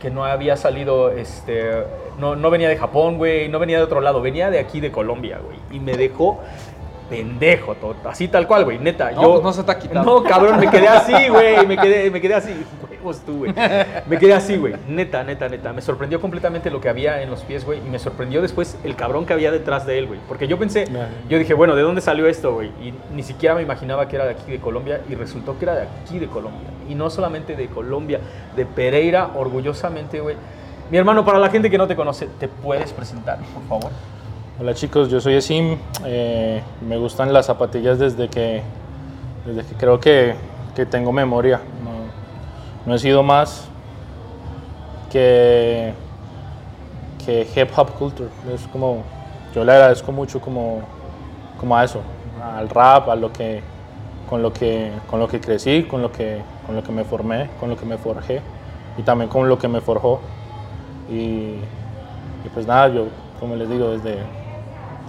que no había salido, este, no, no venía de Japón, güey, no venía de otro lado, venía de aquí, de Colombia, güey. Y me dejó pendejo, to- así tal cual, güey, neta. No, yo, pues no se te ha quitado. No, cabrón, me quedé así, [LAUGHS] güey, me quedé, me quedé así, huevos tú, güey. Me quedé así, güey. Neta, neta, neta. Me sorprendió completamente lo que había en los pies, güey. Y me sorprendió después el cabrón que había detrás de él, güey. Porque yo pensé, yo dije, bueno, ¿de dónde salió esto, güey? Y ni siquiera me imaginaba que era de aquí de Colombia. Y resultó que era de aquí de Colombia. Y no solamente de Colombia, de Pereira, orgullosamente, güey. Mi hermano, para la gente que no te conoce, ¿te puedes presentar, por favor? Hola chicos, yo soy Esim. Eh, me gustan las zapatillas desde que, desde que creo que, que tengo memoria. No, no, he sido más que, que hip hop culture. Es como, yo le agradezco mucho como, como a eso, al rap, a lo que, con lo que, con lo que crecí, con lo que, con lo que me formé, con lo que me forjé y también con lo que me forjó. Y, y pues nada, yo como les digo, desde,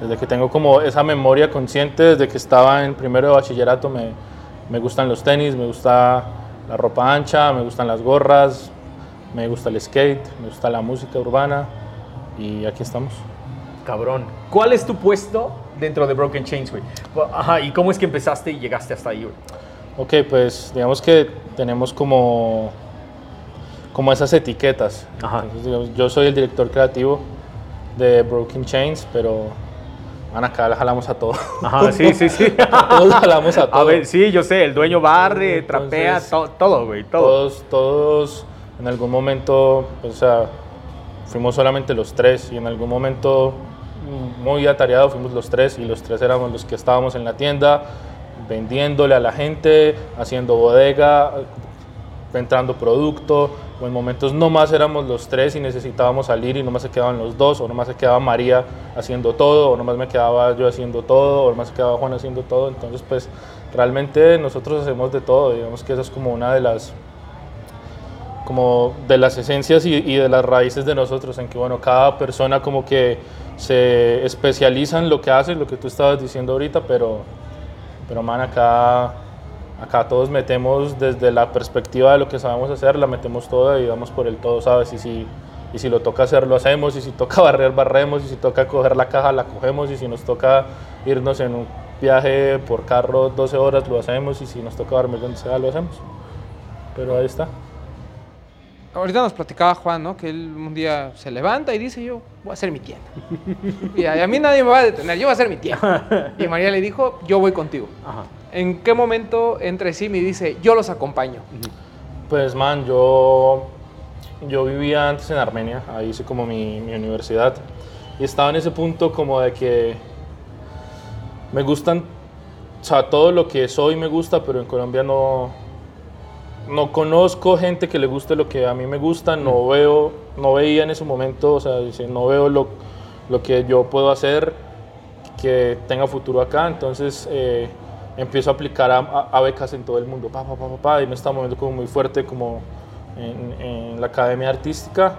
desde que tengo como esa memoria consciente, desde que estaba en primero de bachillerato, me, me gustan los tenis, me gusta la ropa ancha, me gustan las gorras, me gusta el skate, me gusta la música urbana y aquí estamos. Cabrón. ¿Cuál es tu puesto dentro de Broken Chains, güey? Ajá, ¿y cómo es que empezaste y llegaste hasta ahí, güey? Ok, pues digamos que tenemos como, como esas etiquetas. Ajá. Entonces, digamos, yo soy el director creativo de Broken Chains, pero acá jalamos a todo. Ajá, sí, sí, sí. [LAUGHS] Todos jalamos a todo. A ver, sí, yo sé, el dueño barre, Entonces, trapea, to- todo, güey, todo. Todos, todos en algún momento, o sea, fuimos solamente los tres y en algún momento mm, muy atareado fuimos los tres y los tres éramos los que estábamos en la tienda vendiéndole a la gente, haciendo bodega, entrando producto, o en momentos no más éramos los tres y necesitábamos salir y nomás se quedaban los dos, o nomás se quedaba María haciendo todo, o nomás me quedaba yo haciendo todo, o nomás se quedaba Juan haciendo todo, entonces pues realmente nosotros hacemos de todo, digamos que esa es como una de las como de las esencias y, y de las raíces de nosotros, en que bueno, cada persona como que se especializa en lo que hace, lo que tú estabas diciendo ahorita, pero, pero man, acá, acá todos metemos desde la perspectiva de lo que sabemos hacer, la metemos toda y damos por el todo, ¿sabes? Y si, y si lo toca hacer, lo hacemos, y si toca [LAUGHS] barrer, barremos, y si toca coger la caja, la cogemos, y si nos toca irnos en un viaje por carro 12 horas, lo hacemos, y si nos toca dormir donde sea, lo hacemos. Pero ahí está. Ahorita nos platicaba Juan, ¿no? Que él un día se levanta y dice, yo voy a hacer mi tienda. [LAUGHS] y a, a mí nadie me va a detener, yo voy a hacer mi tienda. Y María le dijo, yo voy contigo. Ajá. ¿En qué momento entra sí y dice, yo los acompaño? Pues man, yo, yo vivía antes en Armenia, ahí hice como mi, mi universidad y estaba en ese punto como de que me gustan, o sea, todo lo que soy me gusta, pero en Colombia no, no conozco gente que le guste lo que a mí me gusta, no veo, no veía en ese momento, o sea, no veo lo, lo que yo puedo hacer que tenga futuro acá, entonces eh, empiezo a aplicar a, a- a becas en todo el mundo, pa, pa, pa, y me estaba moviendo como muy fuerte como en, en la academia artística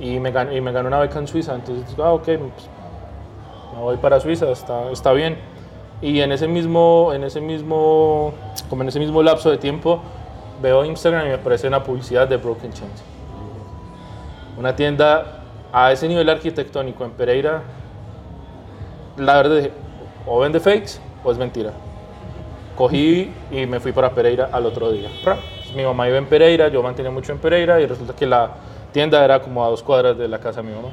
y me, gan- y me una beca en Suiza, entonces ah, ok, pues, me voy para Suiza, está, está bien. Y en ese mismo, en ese mismo, como en ese mismo lapso de tiempo, veo Instagram y me aparece una publicidad de Broken Chains. Una tienda a ese nivel arquitectónico en Pereira, la verdad o vende fakes o es mentira. Cogí y me fui para Pereira al otro día. Mi mamá iba en Pereira, yo mantenía mucho en Pereira y resulta que la tienda era como a dos cuadras de la casa de mi mamá.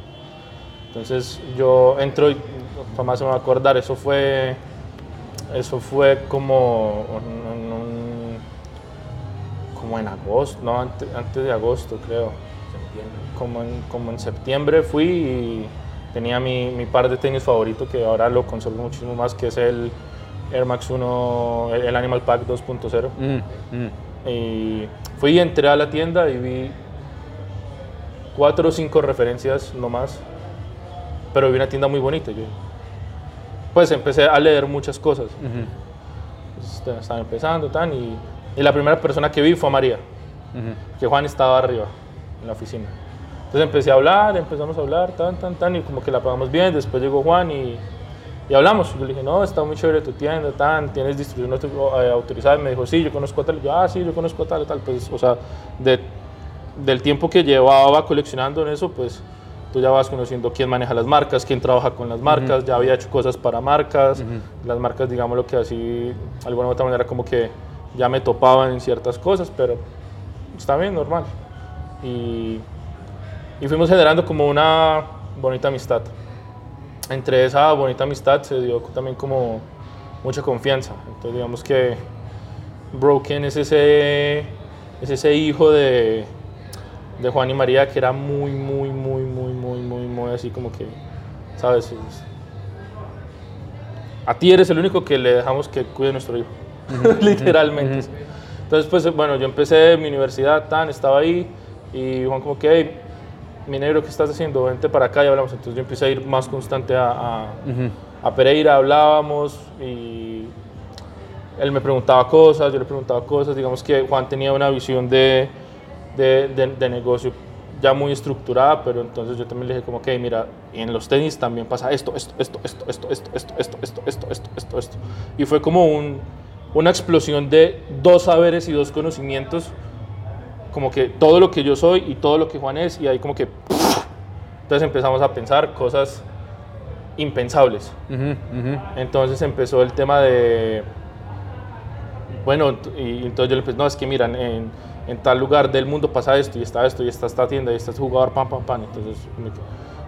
Entonces yo entro y jamás se me va a acordar, eso fue, eso fue como, en- un- como en agosto, no, antes, antes de agosto creo. Como en, como en septiembre fui y tenía mi, mi par de tenis favorito que ahora lo conservo muchísimo más, que es el Air Max 1, el, Animal Pack 2.0. Mm, mm. Y fui y entré a la tienda y vi cuatro o cinco referencias nomás, pero vi una tienda muy bonita. Yo, pues empecé a leer muchas cosas. Pues, Estaba empezando, tan, y, y la primera persona que vi fue a María, que Juan estaba arriba, en la oficina. Entonces empecé a hablar, empezamos a hablar, tan, tan, tan, y como que la pagamos bien. Después llegó Juan y, y hablamos. Yo le dije, no, está muy chévere tu tienda, tan, tienes distribución eh, autorizada. Y me dijo, sí, yo conozco a tal. Yo, ah, sí, yo conozco a tal, tal. Pues, o sea, de, del tiempo que llevaba coleccionando en eso, pues tú ya vas conociendo quién maneja las marcas, quién trabaja con las marcas, ya había hecho cosas para marcas, las marcas, digamos, lo que así, de alguna u otra manera, como que ya me topaban en ciertas cosas, pero está bien, normal. Y, y fuimos generando como una bonita amistad. Entre esa bonita amistad se dio también como mucha confianza. Entonces digamos que Broken es ese, es ese hijo de, de Juan y María que era muy, muy, muy, muy, muy, muy, muy así como que, ¿sabes? A ti eres el único que le dejamos que cuide a nuestro hijo, [LAUGHS] literalmente. Entonces, pues bueno, yo empecé mi universidad, tan, estaba ahí y Juan como que, hey, mi negro, ¿qué estás haciendo? Vente para acá y hablamos. Entonces yo empecé a ir más constante a, a, a Pereira, hablábamos y él me preguntaba cosas, yo le preguntaba cosas. Digamos que Juan tenía una visión de, de, de, negocio ya muy estructurada, pero entonces yo también le dije como, que mira, en los tenis también pasa esto, esto, esto, esto, esto, esto, esto, esto, esto, esto, esto, esto, esto. Y fue como un, una explosión de dos saberes y dos conocimientos, como que todo lo que yo soy y todo lo que Juan es, y ahí como que... Entonces empezamos a pensar cosas impensables. Entonces empezó el tema de bueno, y entonces yo le dije, no, es que miran, en, en, tal lugar del mundo pasa esto, y está esto, y está esta tienda, y está este jugador, pam, pam, pam. Entonces,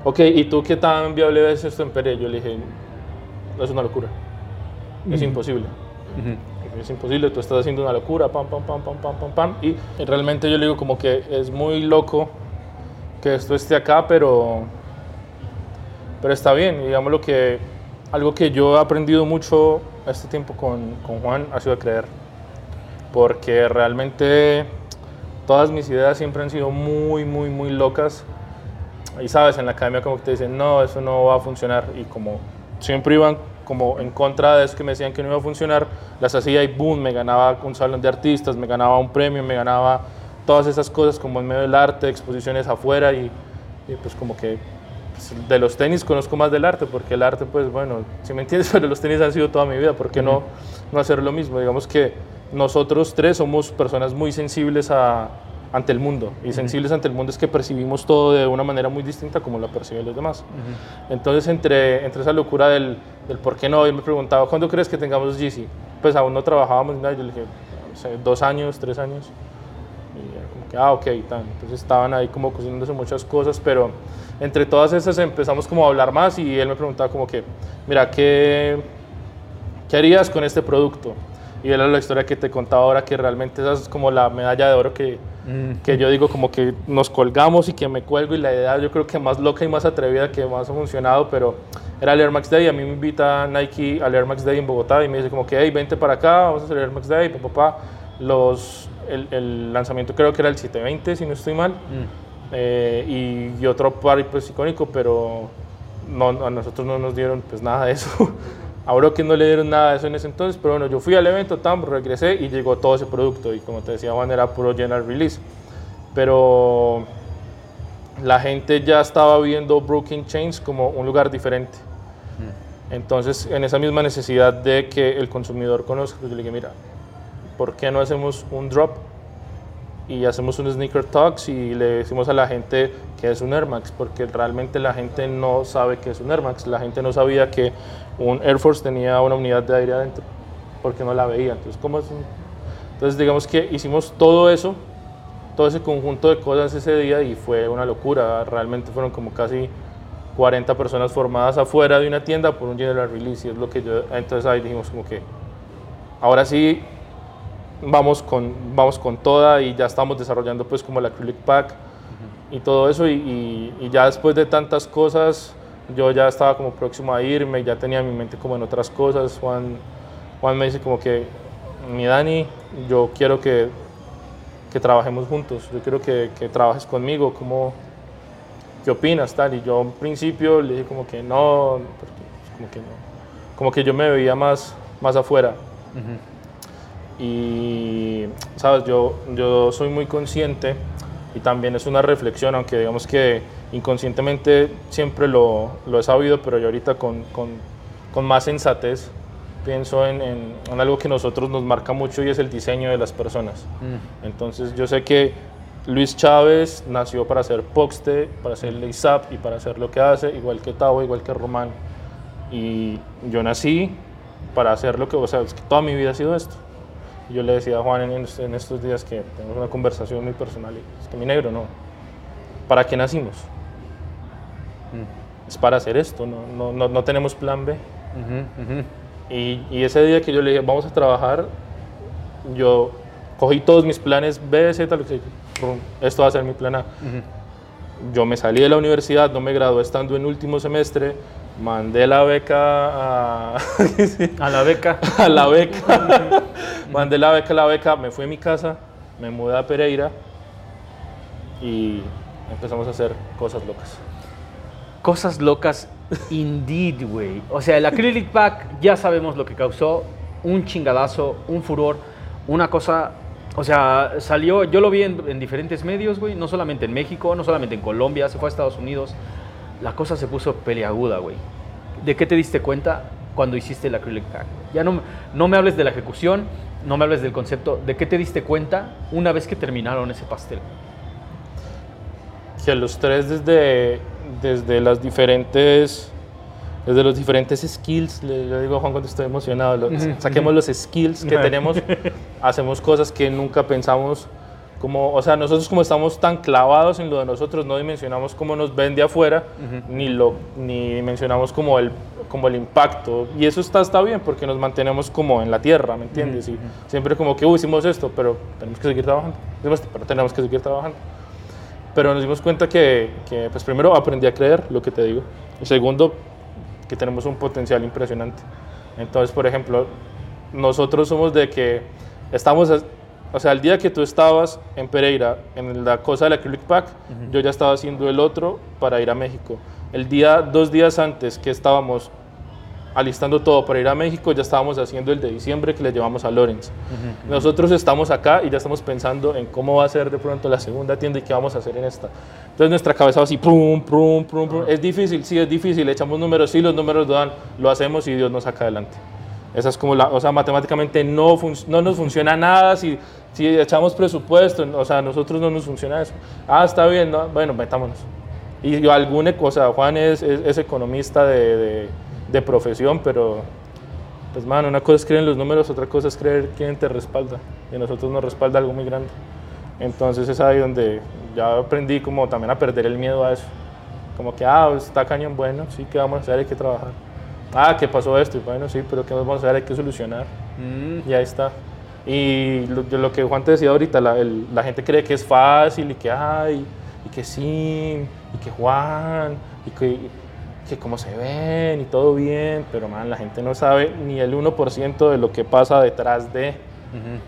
ok, ¿y tú qué tan viable ves esto en Pérez? Yo le dije, es una locura, es imposible. Es imposible, tú estás haciendo una locura, pam, pam, pam, pam, pam, pam, pam. Y realmente yo le digo como que es muy loco que esto esté acá, pero, pero está bien. Digamos lo que, algo que yo he aprendido mucho este tiempo con, con Juan ha sido a creer porque realmente todas mis ideas siempre han sido muy, muy, muy locas. Y sabes, en la academia como que te dicen, no, eso no va a funcionar. Y como siempre iban como en contra de eso que me decían que no iba a funcionar, las hacía y boom, me ganaba un salón de artistas, me ganaba un premio, me ganaba todas esas cosas como en medio del arte, exposiciones afuera y, pues como que pues, de los tenis conozco más del arte, porque el arte pues bueno, si me entiendes, [LAUGHS] pero los tenis han sido toda mi vida, ¿por qué no, no hacer lo mismo? Digamos que nosotros tres somos personas muy sensibles a, ante el mundo. Y sensibles ante el mundo es que percibimos todo de una manera muy distinta como lo perciben los demás. Entonces, entre, entre esa locura del, del, por qué no, yo me preguntaba, ¿cuándo crees que tengamos GC? Pues aún no trabajábamos nada, yo le dije, dos años, tres años. Y como que, ah, ok, tan. entonces estaban ahí como cocinándose muchas cosas, pero entre todas esas empezamos como a hablar más y él me preguntaba como que, mira, ¿qué, qué harías con este producto? Y era la historia que te contaba ahora, que realmente esa es como la medalla de oro que, mm. que yo digo, como que nos colgamos y que me cuelgo. Y la idea, yo creo que más loca y más atrevida que más ha funcionado, pero era el Air Max Day. A mí me invita Nike al Air Max Day en Bogotá y me dice, como que, hey, vente para acá, vamos a hacer el Air Max Day. Papá, los, el, el, lanzamiento creo que era el 720, si no estoy mal. Mm. Eh, y, y, otro par pues icónico, pero no, a nosotros no nos dieron pues nada de eso. [LAUGHS] A que no le dieron nada de eso en ese entonces, pero bueno, yo fui al evento, tam, regresé y llegó todo ese producto. Y como te decía Juan, era puro general release. Pero la gente ya estaba viendo Broken Chains como un lugar diferente. Mm. Entonces, en esa misma necesidad de que el consumidor conozca, pues yo le dije, mira, ¿por qué no hacemos un drop y hacemos un sneaker talks y le decimos a la gente que es un Air Max? Porque realmente la gente no sabe que es un Air Max. La gente no sabía que un Air Force tenía una unidad de aire adentro, porque no la veía. Entonces, ¿cómo es Entonces, digamos que hicimos todo eso, todo ese conjunto de cosas ese día y fue una locura. Realmente fueron como casi 40 personas formadas afuera de una tienda por un general release y es lo que yo, entonces ahí dijimos como que ahora sí vamos con, vamos con toda y ya estamos desarrollando pues como el acrylic pack y todo eso y, y ya después de tantas cosas yo ya estaba como próximo a irme, ya tenía mi mente como en otras cosas. Juan, Juan me dice como que, mi Dani, yo quiero que, que trabajemos juntos, yo quiero que, que trabajes conmigo, como, ¿qué opinas? Tal? Y yo en principio le dije como que no, como que no, como que yo me veía más, más afuera. Y, sabes, yo, yo soy muy consciente y también es una reflexión, aunque digamos que inconscientemente siempre lo, lo he sabido, pero yo ahorita con, con, con más sensatez pienso en, en, algo que nosotros nos marca mucho y es el diseño de las personas. Mm. Entonces yo sé que Luis Chávez nació para hacer Poxte, para hacer Leisap y para hacer lo que hace, igual que Tavo, igual que Román. Y yo nací para hacer lo que, o sea, es que toda mi vida ha sido esto. Yo le decía a Juan en, en estos días que tenemos una conversación muy personal. Y es que mi negro, no. ¿Para qué nacimos? Es para hacer esto, no, no, no, no tenemos plan B. Ujú, ujú. Y, y ese día que yo le dije, vamos a trabajar, yo cogí todos mis planes B, Z, lo que esto va a ser mi plan A. Yo me salí de la universidad, no me gradué estando en último semestre, mandé la beca a, [LAUGHS] A la beca. [LAUGHS] a la beca, [LAUGHS] mandé la beca a la beca, me fui a mi casa, me mudé a Pereira y empezamos a hacer cosas locas. Cosas locas, indeed, güey. O sea, el acrylic pack ya sabemos lo que causó. Un chingadazo, un furor, una cosa. O sea, salió, yo lo vi en, en diferentes medios, güey. No solamente en México, no solamente en Colombia, se fue a Estados Unidos. La cosa se puso peleaguda, güey. ¿De qué te diste cuenta cuando hiciste el acrylic pack? Ya no, no me hables de la ejecución, no me hables del concepto. ¿De qué te diste cuenta una vez que terminaron ese pastel? que los tres desde, desde las diferentes desde los diferentes skills, le, le digo a Juan cuando estoy emocionado, lo- saquemos los skills que tenemos, [LAUGHS] hacemos cosas que nunca pensamos, como, o sea, nosotros como estamos tan clavados en lo de nosotros, no dimensionamos cómo nos ven de afuera, ni, lo, ni dimensionamos como el, como el impacto, y eso está, está bien, porque nos mantenemos como en la tierra, ¿me entiendes? Y siempre como que, uy, hicimos esto, pero tenemos que seguir trabajando, pero tenemos que seguir trabajando. Pero nos dimos cuenta que, que, pues primero aprendí a creer lo que te digo. Y segundo, que tenemos un potencial impresionante. Entonces, por ejemplo, nosotros somos de que estamos, o sea, el día que tú estabas en Pereira, en la cosa del acrylic pack, yo ya estaba haciendo el otro para ir a México. El día, dos días antes que estábamos alistando todo para ir a México, ya estábamos haciendo el de diciembre que le llevamos a Lorenz. Nosotros estamos acá y ya estamos pensando en cómo va a ser de pronto la segunda tienda y qué vamos a hacer en esta. Entonces nuestra cabeza va así, prum, prum, prum, prum. Es difícil, sí, es difícil. Echamos números, sí, los números lo dan, lo hacemos y Dios nos saca adelante. Esa es como la, o sea, matemáticamente no, no nos funciona nada si, si echamos presupuesto, o sea, a nosotros no nos funciona eso. Ah, está bien, ¿no? bueno, metámonos. Y o sea, Juan es, es, es economista de, de, de profesión, pero, pues, mano, una cosa es creer en los números, otra cosa es creer quién te respalda. Y a nosotros nos respalda algo muy grande. Entonces es ahí donde ya aprendí como también a perder el miedo a eso. Como que, ah, está cañón, bueno, sí, ¿qué vamos a hacer? Hay que trabajar. Ah, ¿qué pasó esto? Y bueno, sí, pero ¿qué más vamos a hacer? Hay que solucionar. Y ahí está. Y lo, lo que Juan te decía ahorita, la, el- la gente cree que es fácil y que hay, y que sí, y que Juan, y que, que cómo se ven y todo bien, pero man, la gente no sabe ni el 1% de lo que pasa detrás de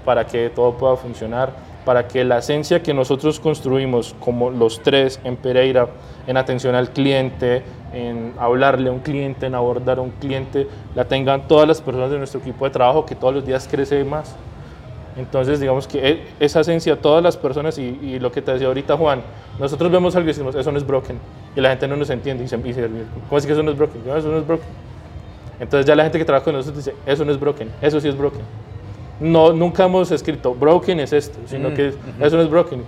para que todo pueda funcionar, para que la esencia que nosotros construimos como los tres en Pereira, en atención al cliente, en hablarle a un cliente, en abordar a un cliente, la tengan todas las personas de nuestro equipo de trabajo que todos los días crece más. Entonces, digamos que e- esa esencia, todas las personas, y, y lo que te decía ahorita Juan, nosotros vemos algo y decimos, eso no es broken, y la gente no nos entiende, y se, y se- ¿cómo es que eso no es broken? Yo, eso no es broken. Entonces ya la gente que trabaja con nosotros dice, eso no es broken, eso sí es broken. No, nunca hemos escrito, broken es esto, sino Mm, que eso no es broken.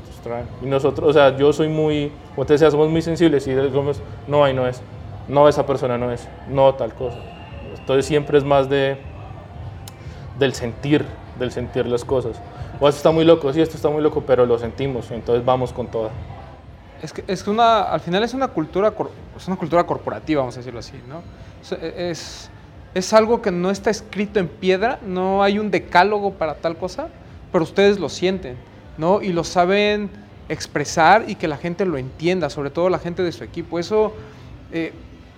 Y nosotros, o sea, yo soy muy, como te decía, somos muy sensibles y decimos, no, ahí no es, no, esa persona no es, no, tal cosa. Entonces siempre es más de, del sentir, del sentir las cosas. O esto está muy loco, sí, esto está muy loco, pero lo sentimos, entonces vamos con toda. Es que, es una, al final es una cultura, es una cultura corporativa, vamos a decirlo así, ¿no? Es, es, es algo que no está escrito en piedra, no hay un decálogo para tal cosa, pero ustedes lo sienten, ¿no? Y lo saben expresar y que la gente lo entienda, sobre todo la gente de su equipo. Eso, eh,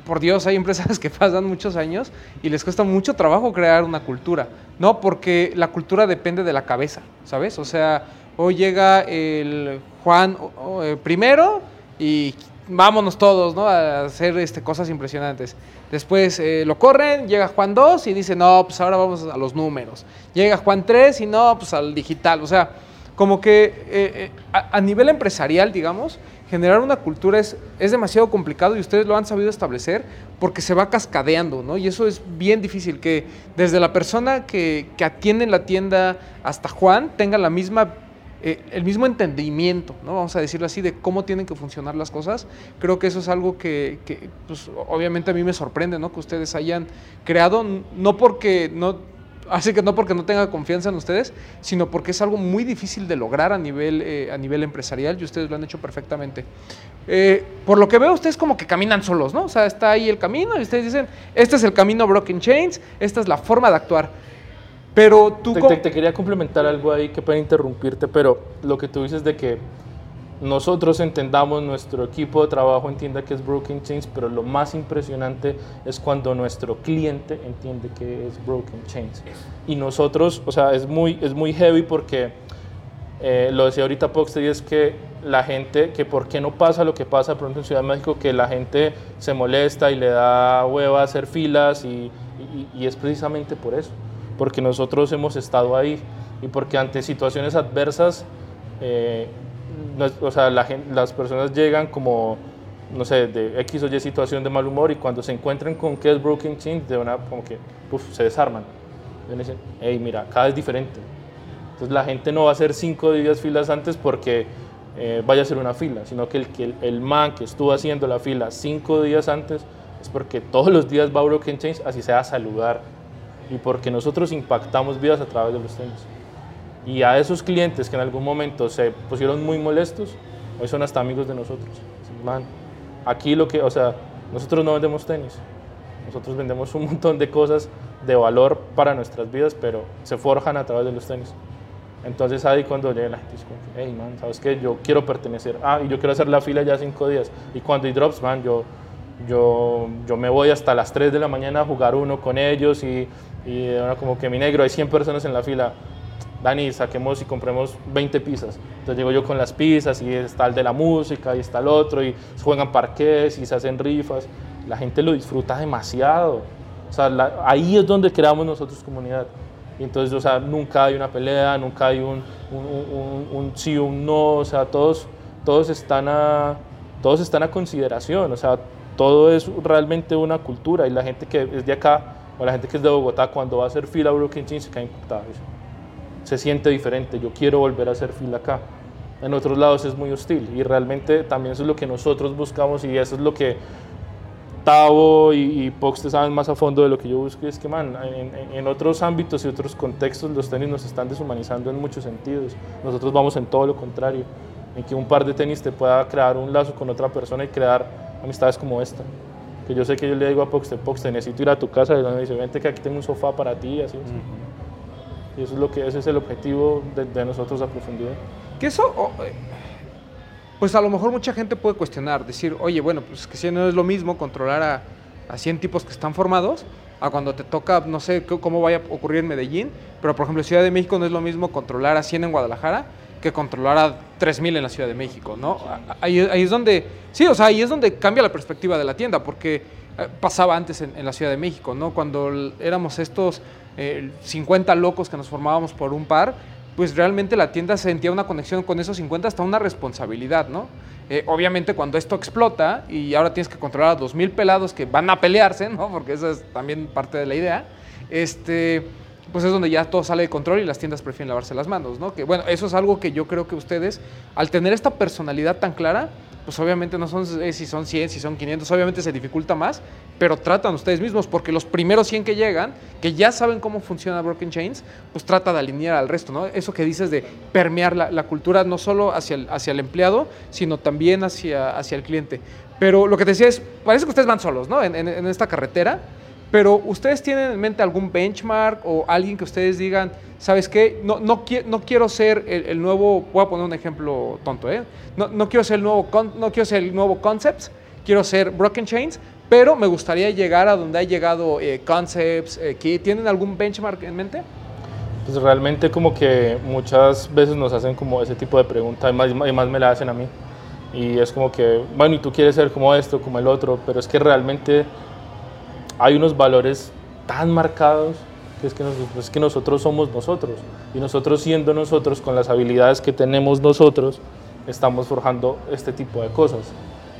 por Dios, hay empresas [LAUGHS] que pasan muchos años y les cuesta mucho trabajo crear una cultura, ¿no? Porque la cultura depende de la cabeza, ¿sabes? O sea, hoy llega el Juan eh, primero y vámonos todos, ¿no? A hacer este, cosas impresionantes. Después eh, lo corren, llega Juan 2 y dice, no, pues ahora vamos a los números. Llega Juan 3 y no, pues al digital. O sea, como que eh, a nivel empresarial, digamos, generar una cultura es, es demasiado complicado y ustedes lo han sabido establecer porque se va cascadeando, ¿no? Y eso es bien difícil, que desde la persona que, que atiende en la tienda hasta Juan tenga la misma eh, el mismo entendimiento, ¿no? vamos a decirlo así, de cómo tienen que funcionar las cosas. Creo que eso es algo que, que, pues, obviamente a mí me sorprende, ¿no? que ustedes hayan creado, no porque no, Así que no porque no tenga confianza en ustedes, sino porque es algo muy difícil de lograr a nivel, eh, a nivel empresarial y ustedes lo han hecho perfectamente. Eh, por lo que veo, ustedes como que caminan solos, ¿no? O sea, está ahí el camino y ustedes dicen, este es el camino Broken Chains, esta es la forma de actuar. Pero tú... Te, te quería complementar algo ahí que puede interrumpirte, pero lo que tú dices de que nosotros entendamos, nuestro equipo de trabajo entienda que es Broken Chains, pero lo más impresionante es cuando nuestro cliente entiende que es Broken Chains. Y nosotros, o sea, es muy, es muy heavy porque eh, lo decía ahorita Poxter y es que la gente, que por qué no pasa lo que pasa pronto en Ciudad de México, que la gente se molesta y le da hueva hacer filas y, y- y es precisamente por eso, porque nosotros hemos estado ahí y porque ante situaciones adversas, eh, o sea, la las personas llegan como, no sé, de X o Y situación de mal humor y cuando se encuentran con que es Broken Chains, de una, como que, uf, se desarman. Y uno dice, hey, mira, cada es diferente. Entonces la gente no va a hacer cinco días filas antes porque eh, vaya a hacer una fila, sino que el, que el, el man que estuvo haciendo la fila cinco días antes es porque todos los días va a Broken Chains, así sea a saludar. Y porque nosotros impactamos vidas a través de los tenis. Y a esos clientes que en algún momento se pusieron muy molestos, hoy son hasta amigos de nosotros. Man, aquí lo que, o sea, nosotros no vendemos tenis, nosotros vendemos un montón de cosas de valor para nuestras vidas, pero se forjan a través de los tenis. Entonces ahí cuando llega la gente dice, hey man, ¿sabes qué? Yo quiero pertenecer. Ah, y yo quiero hacer la fila ya cinco días. Y cuando hay drops, man, yo, yo, yo me voy hasta las 3 de la mañana a jugar uno con ellos y, y como que mi negro, hay 100 personas en la fila. Dani, saquemos y compremos 20 pizzas. Entonces llego yo con las pizzas y está el de la música y está el otro y juegan parques y se hacen rifas. La gente lo disfruta demasiado. O sea, la- ahí es donde creamos nosotros comunidad. Y entonces, o sea, nunca hay una pelea, nunca hay un, un, un- un- sí o un no. O sea, todos, todos, están a, todos están a consideración. O sea, todo es realmente una cultura y la gente que es de acá o la gente que es de Bogotá, cuando va a hacer fila a Brooklyn Jeans se cae impactada. Se siente diferente, yo quiero volver a hacer fila acá. En otros lados es muy hostil y realmente también eso es lo que nosotros buscamos y eso es lo que Tavo y, y Pox te saben más a fondo de lo que yo busco es que, man, en, en- otros ámbitos y otros contextos los tenis nos están deshumanizando en muchos sentidos. Nosotros vamos en todo lo contrario, en que un par de tenis te pueda crear un lazo con otra persona y crear amistades como esta. Que yo sé que yo le digo a Pox, Pox, te necesito ir a tu casa y me dice, vente que aquí tengo un sofá para ti así. así. Y eso es lo que ese es el objetivo de, de nosotros a profundidad. Que eso, o, eh, pues a lo mejor mucha gente puede cuestionar, decir, oye, bueno, pues que si no es lo mismo controlar a, a 100 tipos que están formados, a cuando te toca, no sé cómo vaya a ocurrir en Medellín, pero por ejemplo en Ciudad de México no es lo mismo controlar a 100 en Guadalajara que controlar a 3000 en la Ciudad de México, ¿no? Ahí, ahí es donde, sí, o sea, ahí es donde cambia la perspectiva de la tienda, porque eh, pasaba antes en, en la Ciudad de México, ¿no? Cuando éramos estos eh, 50 locos que nos formábamos por un par, pues realmente la tienda sentía una conexión con esos 50 hasta una responsabilidad, ¿no? Eh, obviamente cuando esto explota y ahora tienes que controlar a 2.000 pelados que van a pelearse, ¿no? Porque esa es también parte de la idea, este, pues es donde ya todo sale de control y las tiendas prefieren lavarse las manos, ¿no? Que bueno, eso es algo que yo creo que ustedes, al tener esta personalidad tan clara, pues obviamente no son eh, si son 100, si son 500, obviamente se dificulta más, pero tratan ustedes mismos, porque los primeros 100 que llegan, que ya saben cómo funciona Broken Chains, pues trata de alinear al resto, ¿no? Eso que dices de permear la, la cultura no solo hacia el, hacia el empleado, sino también hacia, hacia el cliente. Pero lo que te decía es, parece que ustedes van solos, ¿no? En, en- en esta carretera, pero ustedes tienen en mente algún benchmark o alguien que ustedes digan, ¿sabes qué? No, no, qui- no quiero ser el, nuevo, voy a poner un ejemplo tonto, ¿eh? No, no quiero ser el nuevo, no quiero ser el nuevo Concepts, quiero ser Broken Chains, pero me gustaría llegar a donde ha llegado eh, Concepts, eh. ¿Tienen algún benchmark en mente? Pues realmente como que muchas veces nos hacen como ese tipo de preguntas y más, y más me la hacen a mí. Y es como que, bueno, y tú quieres ser como esto, como el otro, pero es que realmente hay unos valores tan marcados que es que, nos- es que nosotros somos nosotros. Y nosotros siendo nosotros, con las habilidades que tenemos nosotros, estamos forjando este tipo de cosas.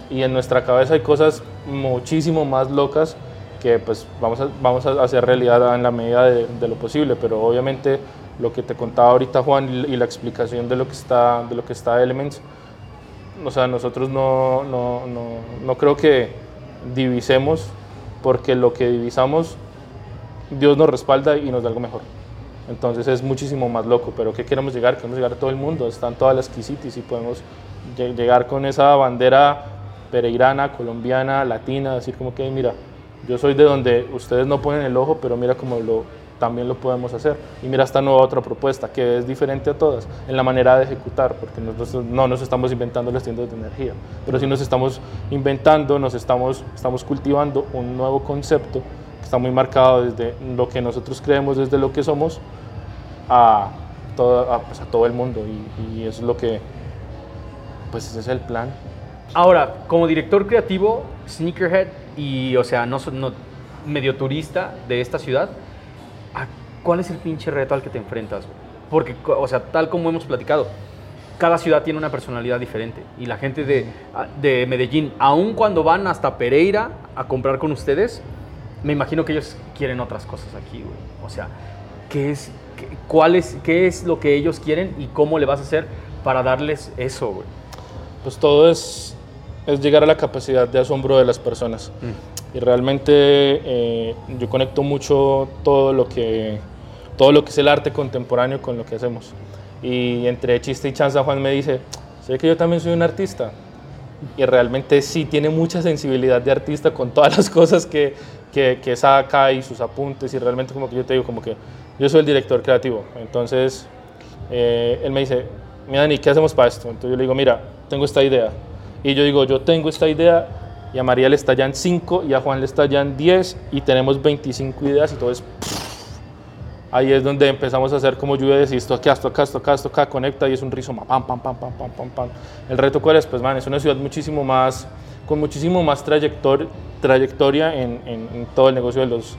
Y en nuestra cabeza hay cosas muchísimo más locas que pues vamos a, vamos a hacer realidad en la medida de, de lo posible, pero obviamente lo que te contaba ahorita Juan y, y la explicación de lo que está, de lo que está Elements, o sea, nosotros no, no, no, no creo que divisemos, porque lo que divisamos, Dios nos respalda y nos da algo mejor. Entonces es muchísimo más loco, pero ¿qué queremos llegar? Queremos llegar a todo el mundo, están todas las cities y podemos lle- llegar con esa bandera pereirana, colombiana, latina, decir como que mira, yo soy de donde ustedes no ponen el ojo, pero mira cómo lo, también lo podemos hacer. Y mira esta nueva otra propuesta que es diferente a todas en la manera de ejecutar, porque nosotros no nos estamos inventando las tiendas de energía, pero sí nos estamos inventando, nos estamos, estamos cultivando un nuevo concepto que está muy marcado desde lo que nosotros creemos, desde lo que somos, a todo, a, pues, a todo el mundo. Y, y eso es lo que, pues ese es el plan. Ahora, como director creativo, sneakerhead y, o sea, no, no medio turista de esta ciudad, ¿a ¿cuál es el pinche reto al que te enfrentas? Porque, o sea, tal como hemos platicado, cada ciudad tiene una personalidad diferente. Y la gente de, de Medellín, aun cuando van hasta Pereira a comprar con ustedes, me imagino que ellos quieren otras cosas aquí, güey. O sea, ¿qué es, qué, cuál es, ¿qué es lo que ellos quieren y cómo le vas a hacer para darles eso, güey? Pues todo es, es llegar a la capacidad de asombro de las personas. Y realmente eh, yo conecto mucho todo lo, que, todo lo que es el arte contemporáneo con lo que hacemos. Y entre chiste y chanza Juan me dice, sé que yo también soy un artista. Y realmente sí tiene mucha sensibilidad de artista con todas [LAUGHS] las cosas que, que, que saca y sus apuntes. Y realmente como que yo te digo, como que yo soy el director creativo. Entonces eh, él me dice, mira Dani, ¿qué hacemos para esto? Entonces yo le digo, mira, tengo esta idea. Y yo digo, yo tengo esta idea y a María le estallan 5 y a Juan le estallan 10 y tenemos 25 ideas y todo es... Ahí es donde empezamos a hacer como lluvia de esto acá, esto acá, esto acá, esto acá, conecta y es un rizoma, pam, pam, pam, pam, pam, pam, pam. El reto cuál es, pues man, es una ciudad muchísimo más, con muchísimo más trayector, trayectoria en, en- en todo el negocio de los,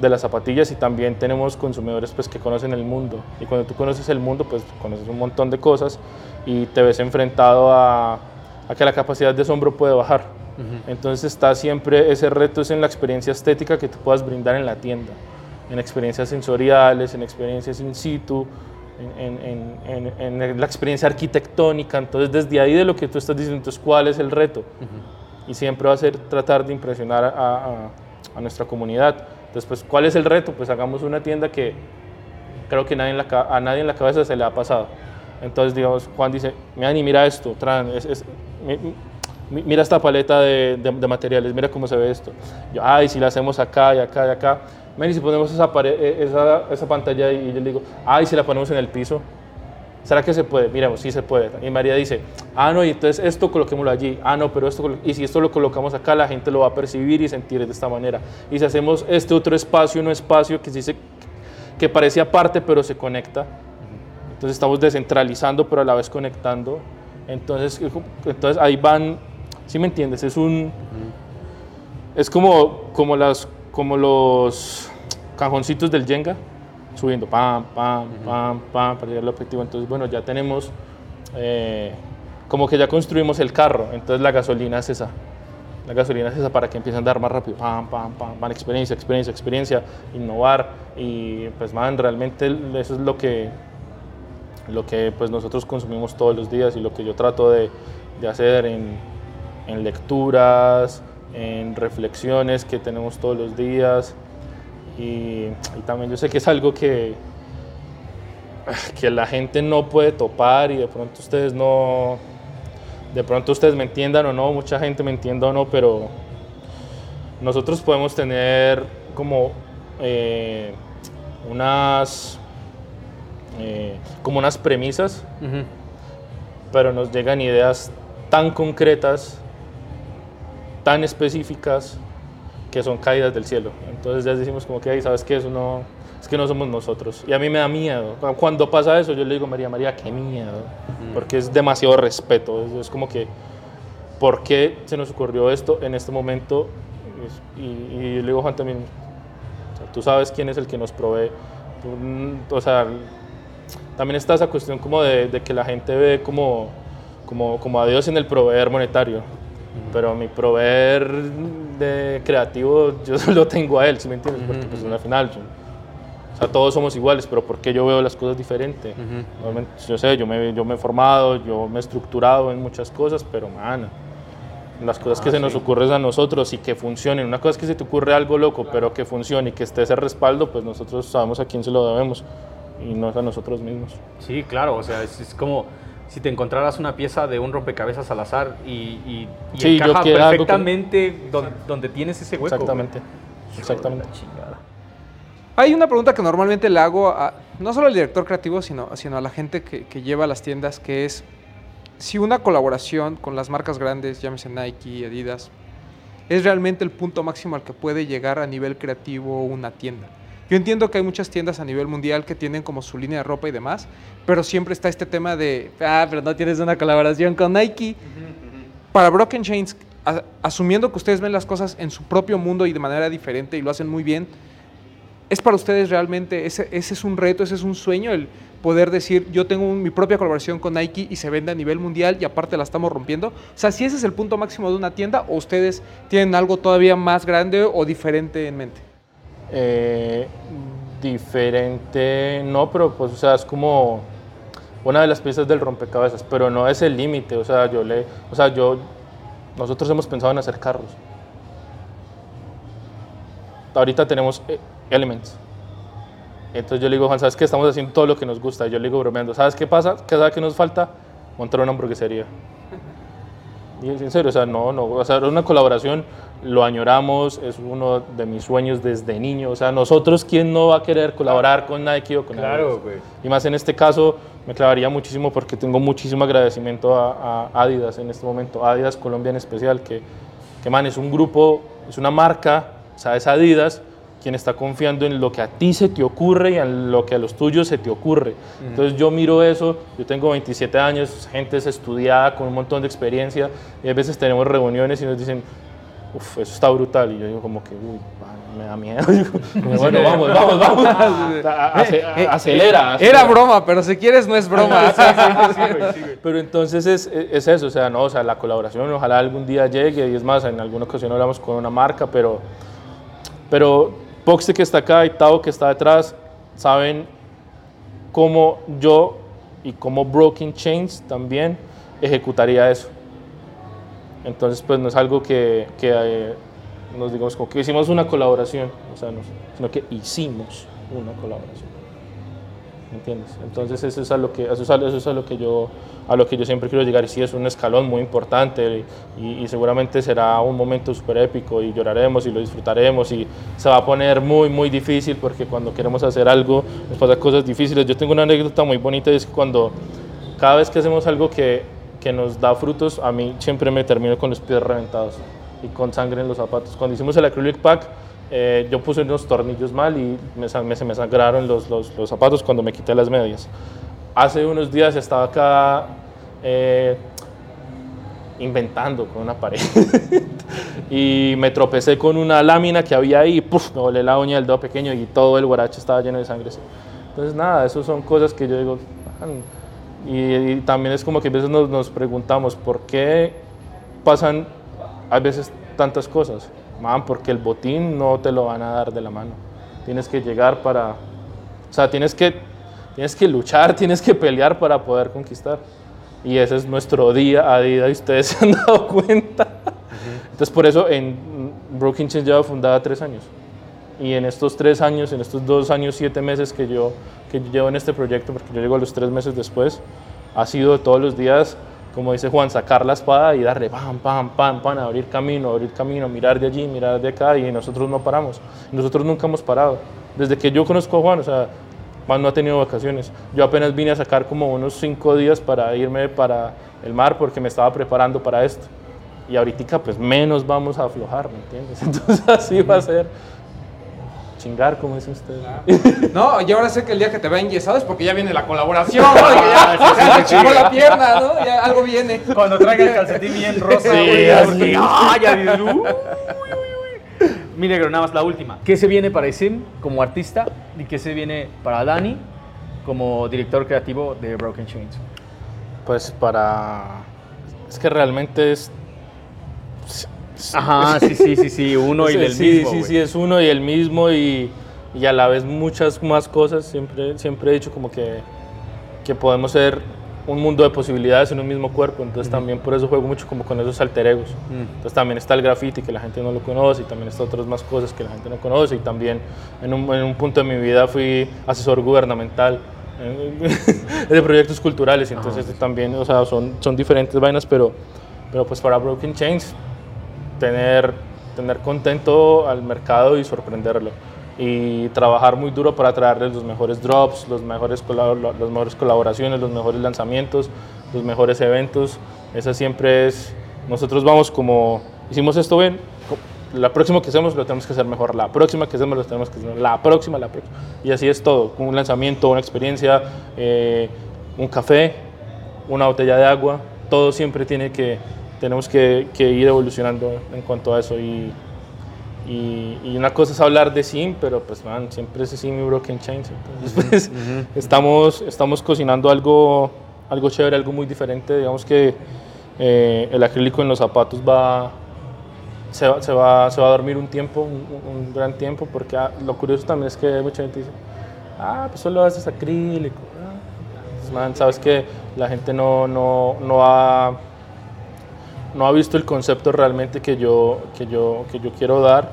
de las zapatillas y también tenemos consumidores pues que conocen el mundo y cuando tú conoces el mundo pues conoces un montón de cosas y te ves enfrentado a, a que la capacidad de asombro puede bajar. Entonces está siempre ese reto es en la experiencia estética que tú puedas brindar en la tienda, en experiencias sensoriales, en experiencias in situ, en, en- en- en- la experiencia arquitectónica. Entonces desde ahí de lo que tú estás diciendo, entonces, ¿cuál es el reto? y siempre va a ser tratar de impresionar a, a- a nuestra comunidad. Después, ¿cuál es el reto? Pues hagamos una tienda que creo que nadie en la a nadie en la cabeza se le ha pasado. Entonces, digamos, Juan dice, mira, mira esto, tran, es- es- mira esta paleta de, de- de materiales, mira cómo se ve esto. Yo, ay, si la hacemos acá y acá y acá. Mira, y si ponemos esa, pared- eh, esa, esa pantalla y yo le digo, ay, si la ponemos en el piso. ¿Será que se puede? Miremos, sí se puede. Y María dice, ah, no, y entonces esto coloquémoslo allí. Ah, no, pero esto, y si esto lo colocamos acá, la gente lo va a percibir y sentir de esta manera. Y si hacemos este otro espacio, un espacio que sí que parece aparte, pero se conecta. Entonces estamos descentralizando, pero a la vez conectando. Entonces, entonces ahí van, ¿sí me entiendes? Es un, es como, como, las, como los cajoncitos del Jenga subiendo, pam, pam, pam, pam, para llegar al objetivo. Entonces, bueno, ya tenemos, eh, como que ya construimos el carro, entonces la gasolina es esa. La gasolina es esa para que empiece a andar más rápido, pam, pam, pam, van experiencia, experiencia, experiencia, innovar y pues man, realmente eso es lo que, lo que pues nosotros consumimos todos los días y lo que yo trato de, de hacer en, en lecturas, en reflexiones que tenemos todos los días. Y, y también yo sé que es algo que, que la gente no puede topar y de pronto ustedes no, de pronto ustedes me entiendan o no, mucha gente me entienda o no, pero nosotros podemos tener como eh, unas, eh, como unas premisas, pero nos llegan ideas tan concretas, tan específicas, que son caídas del cielo. Entonces ya decimos como que, "Ay, ¿sabes qué? Eso no, es que no somos nosotros. Y a mí me da miedo. Cu- Cuando pasa eso, yo le digo, María, María, qué miedo. Porque es demasiado respeto. Es, es como que, ¿por qué se nos ocurrió esto en este momento? Y, y yo le digo, Juan, también, o sea, tú sabes quién es el que nos provee. Mm, o sea, también está esa cuestión como de, de que la gente ve como, como, como a Dios en el proveer monetario. Pero mi proveer de creativo, yo [LAUGHS] solo tengo a él, ¿sí me entiendes? Porque pues al final, yo- o sea, todos somos iguales, pero ¿por qué yo veo las cosas diferente? Normalmente, yo sé, yo me, yo me he formado, yo me he estructurado en muchas cosas, pero man, las cosas que se nos ocurren a nosotros y que funcionen. Una cosa es que se te ocurre algo loco, pero que funcione y que esté ese respaldo, pues nosotros sabemos a quién se lo debemos y no es a nosotros mismos. Sí, claro, o sea, es, es como si te encontraras una pieza de un rompecabezas al azar y, y, y Sí, yo encaja quiero algo que- perfectamente donde, donde tienes ese hueco. Exactamente. güey. Exactamente. Hay una pregunta que normalmente le hago a, no solo al director creativo, sino, sino a la gente que, que lleva las tiendas, que es si una colaboración con las marcas grandes, llámese Nike, Adidas, es realmente el punto máximo al que puede llegar a nivel creativo una tienda. Yo entiendo que hay muchas tiendas a nivel mundial que tienen como su línea de ropa y demás, pero siempre está este tema de, ah, pero no tienes una colaboración con Nike. Para Broken Chains, asumiendo que ustedes ven las cosas en su propio mundo y de manera diferente y lo hacen muy bien, ¿Es para ustedes realmente, ese, ese es un reto, ese es un sueño, el poder decir, yo tengo un- mi propia colaboración con Nike y se vende a nivel mundial y aparte la estamos rompiendo? O sea, si ese es el punto máximo de una tienda o ustedes tienen algo todavía más grande o diferente en mente. Eh, diferente, no, pero pues, o sea, es como una de las piezas del rompecabezas, pero no es el límite, o sea, yo le, o sea, yo, nosotros hemos pensado en hacer carros. Ahorita tenemos eh, Elements. Entonces yo le digo, Juan, ¿sabes qué? Estamos haciendo todo lo que nos gusta. Yo le digo bromeando, ¿sabes qué pasa? ¿Qué sabe que nos falta? Montar una hamburguesería. Y en serio, o sea, no, no, o sea, una colaboración, lo añoramos, es uno de mis sueños desde niño. O sea, nosotros, ¿quién no va a querer colaborar con Nike o con Claro, güey. Y más en este caso, me clavaría muchísimo porque tengo muchísimo agradecimiento a, a Adidas en este momento, Adidas Colombia en especial, que, que man, es un grupo, es una marca, o sea, es Adidas quien está confiando en lo que a ti se te ocurre y en lo que a los tuyos se te ocurre. Entonces yo miro eso, yo tengo 27 años, gente es estudiada con un montón de experiencia y a veces tenemos reuniones y nos dicen, uff, eso está brutal. Y yo digo como que, uy, me da miedo. [LAUGHS] bueno, vamos, vamos, vamos. [LAUGHS] Ace- acelera. Era acelera. broma, pero si quieres no es broma. [LAUGHS] Pero entonces es, es eso, o sea, no, o sea, la colaboración ojalá algún día llegue y es más, en alguna ocasión hablamos con una marca, pero, pero Poxte que está acá y Tao que está detrás saben cómo yo y cómo Broken Chains también ejecutaría eso. Entonces, pues no es algo que, que eh, nos digamos como que hicimos una colaboración, o sea, no, sino que hicimos una colaboración. ¿Me entiendes? Entonces eso es a lo que eso es a, eso es a lo que yo a lo que yo siempre quiero llegar y sí es un escalón muy importante y, y seguramente será un momento súper épico y lloraremos y lo disfrutaremos y se va a poner muy muy difícil porque cuando queremos hacer algo nos pasa cosas difíciles. Yo tengo una anécdota muy bonita y es que cuando cada vez que hacemos algo que, que nos da frutos, a mí siempre me termino con los pies reventados y con sangre en los zapatos. Cuando hicimos el acrylic pack, eh, yo puse unos tornillos mal y me, me- se me sangraron los, los- los zapatos cuando me quité las medias. Hace unos días estaba acá eh, inventando con una pared [LAUGHS] y me tropecé con una lámina que había ahí y ¡puf! me volé la uña del dedo pequeño y todo el guarache estaba lleno de sangre. Entonces nada, eso son cosas que yo digo, y, y también es como que a veces nos, nos preguntamos por qué pasan a veces tantas cosas. Man, porque el botín no te lo van a dar de la mano. Tienes que llegar para... O sea, tienes que, tienes que luchar, [LAUGHS] tienes que pelear para poder conquistar. Y ese es nuestro día a día y ustedes [LAUGHS] se han dado cuenta. Entonces por eso en Broken Chains lleva fundada tres años. Y en estos tres años, en estos dos años, siete meses que yo, que yo llevo en este proyecto, porque yo llego a los tres meses después, ha sido todos los días, como dice Juan, sacar la espada y darle pam, pam, pam, pam, abrir camino, abrir camino, mirar de allí, mirar de acá, y nosotros no paramos. Nosotros nunca hemos parado. Desde que yo conozco a Juan, o sea, Juan no ha tenido vacaciones. Yo apenas vine a sacar como unos cinco días para irme para el mar porque me estaba preparando para esto. Y ahorita pues menos vamos a aflojar, ¿me entiendes? [LAUGHS] Entonces así va a ser. Chingar, como dice usted. No, y ahora sé que el día que te vea enyesado es porque ya viene la colaboración. [LAUGHS] ¿no? ya, ya chingó la pierna, ¿no? Ya algo viene. Cuando traiga el calcetín bien rosa, Sí, güey, así. porque, ¡ah! ya dices, uy, uy, uy. Mi negro, nada más la última. ¿Qué se viene para Isim como artista y qué se viene para Dani como director creativo de Broken Chains? Pues para... Es que realmente es... Ajá, sí, sí, sí, sí, uno y Sí, sí, mismo. Sí, güey. sí, es uno y el mismo y, y a la vez muchas más cosas. Siempre, siempre he dicho como que, que podemos ser un mundo de posibilidades en un mismo cuerpo, entonces también por eso juego mucho como con esos alter egos. Entonces también está el graffiti que la gente no lo conoce y también está otras más cosas que la gente no conoce y también en un, en un punto de mi vida fui asesor gubernamental eh, [LAUGHS] de proyectos culturales, entonces también, o sea, son, son diferentes vainas, pero, pero pues para Broken Chains tener, tener contento al mercado y sorprenderlo y trabajar muy duro para traerles los mejores drops, los mejores, las mejores colaboraciones, los mejores lanzamientos, los mejores eventos. Esa siempre es, nosotros vamos como, hicimos esto bien, la próxima que hacemos lo tenemos que hacer mejor, la próxima que hacemos lo tenemos que hacer, la próxima, la próxima. Y así es todo, un lanzamiento, una experiencia, eh, un café, una botella de agua, todo siempre tiene que, tenemos que, que ir evolucionando en cuanto a eso. Y, y, una cosa es hablar de sim, pero pues man, siempre es sim y broken chains. Entonces, pues, estamos, estamos cocinando algo, algo chévere, algo muy diferente. Digamos que eh, el acrílico en los zapatos va se, va, se, va, se va a dormir un tiempo, un, gran tiempo, porque ah, lo curioso también es que mucha gente dice, ah, pues solo haces acrílico. Pues, man, sabes que la gente no, no, no no ha visto el concepto realmente que yo, que yo, que yo quiero dar.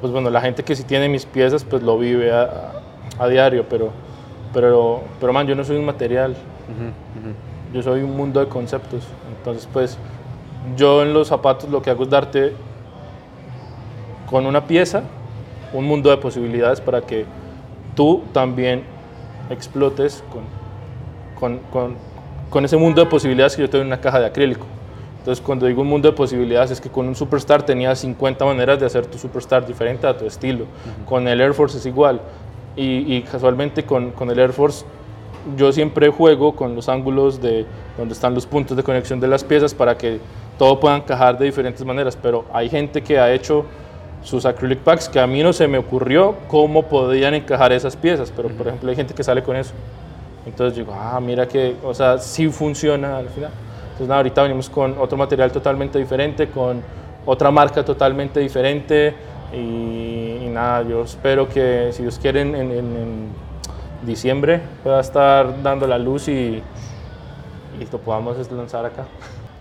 Pues bueno, la gente que sí tiene mis piezas, pues lo vive a, a diario, pero, pero, pero man, yo no soy un material. Yo soy un mundo de conceptos. Entonces, pues, yo en los zapatos lo que hago es darte con una pieza un mundo de posibilidades para que tú también explotes con, con, con, con ese mundo de posibilidades que yo tengo en una caja de acrílico. Entonces, cuando digo un mundo de posibilidades, es que con un Superstar tenías 50 maneras de hacer tu Superstar diferente a tu estilo. Con el Air Force es igual. Y, casualmente con, con, el Air Force, yo siempre juego con los ángulos de donde están los puntos de conexión de las piezas para que todo pueda encajar de diferentes maneras. Pero hay gente que ha hecho sus acrylic packs que a mí no se me ocurrió cómo podían encajar esas piezas. Pero, por ejemplo, hay gente que sale con eso. Entonces digo, ah, mira que, o sea, sí funciona al final. Entonces, ahorita venimos con otro material totalmente diferente, con otra marca totalmente diferente. Y, nada, yo espero que, si Dios quiere, en, diciembre pueda estar dando la luz y, y lo podamos lanzar acá.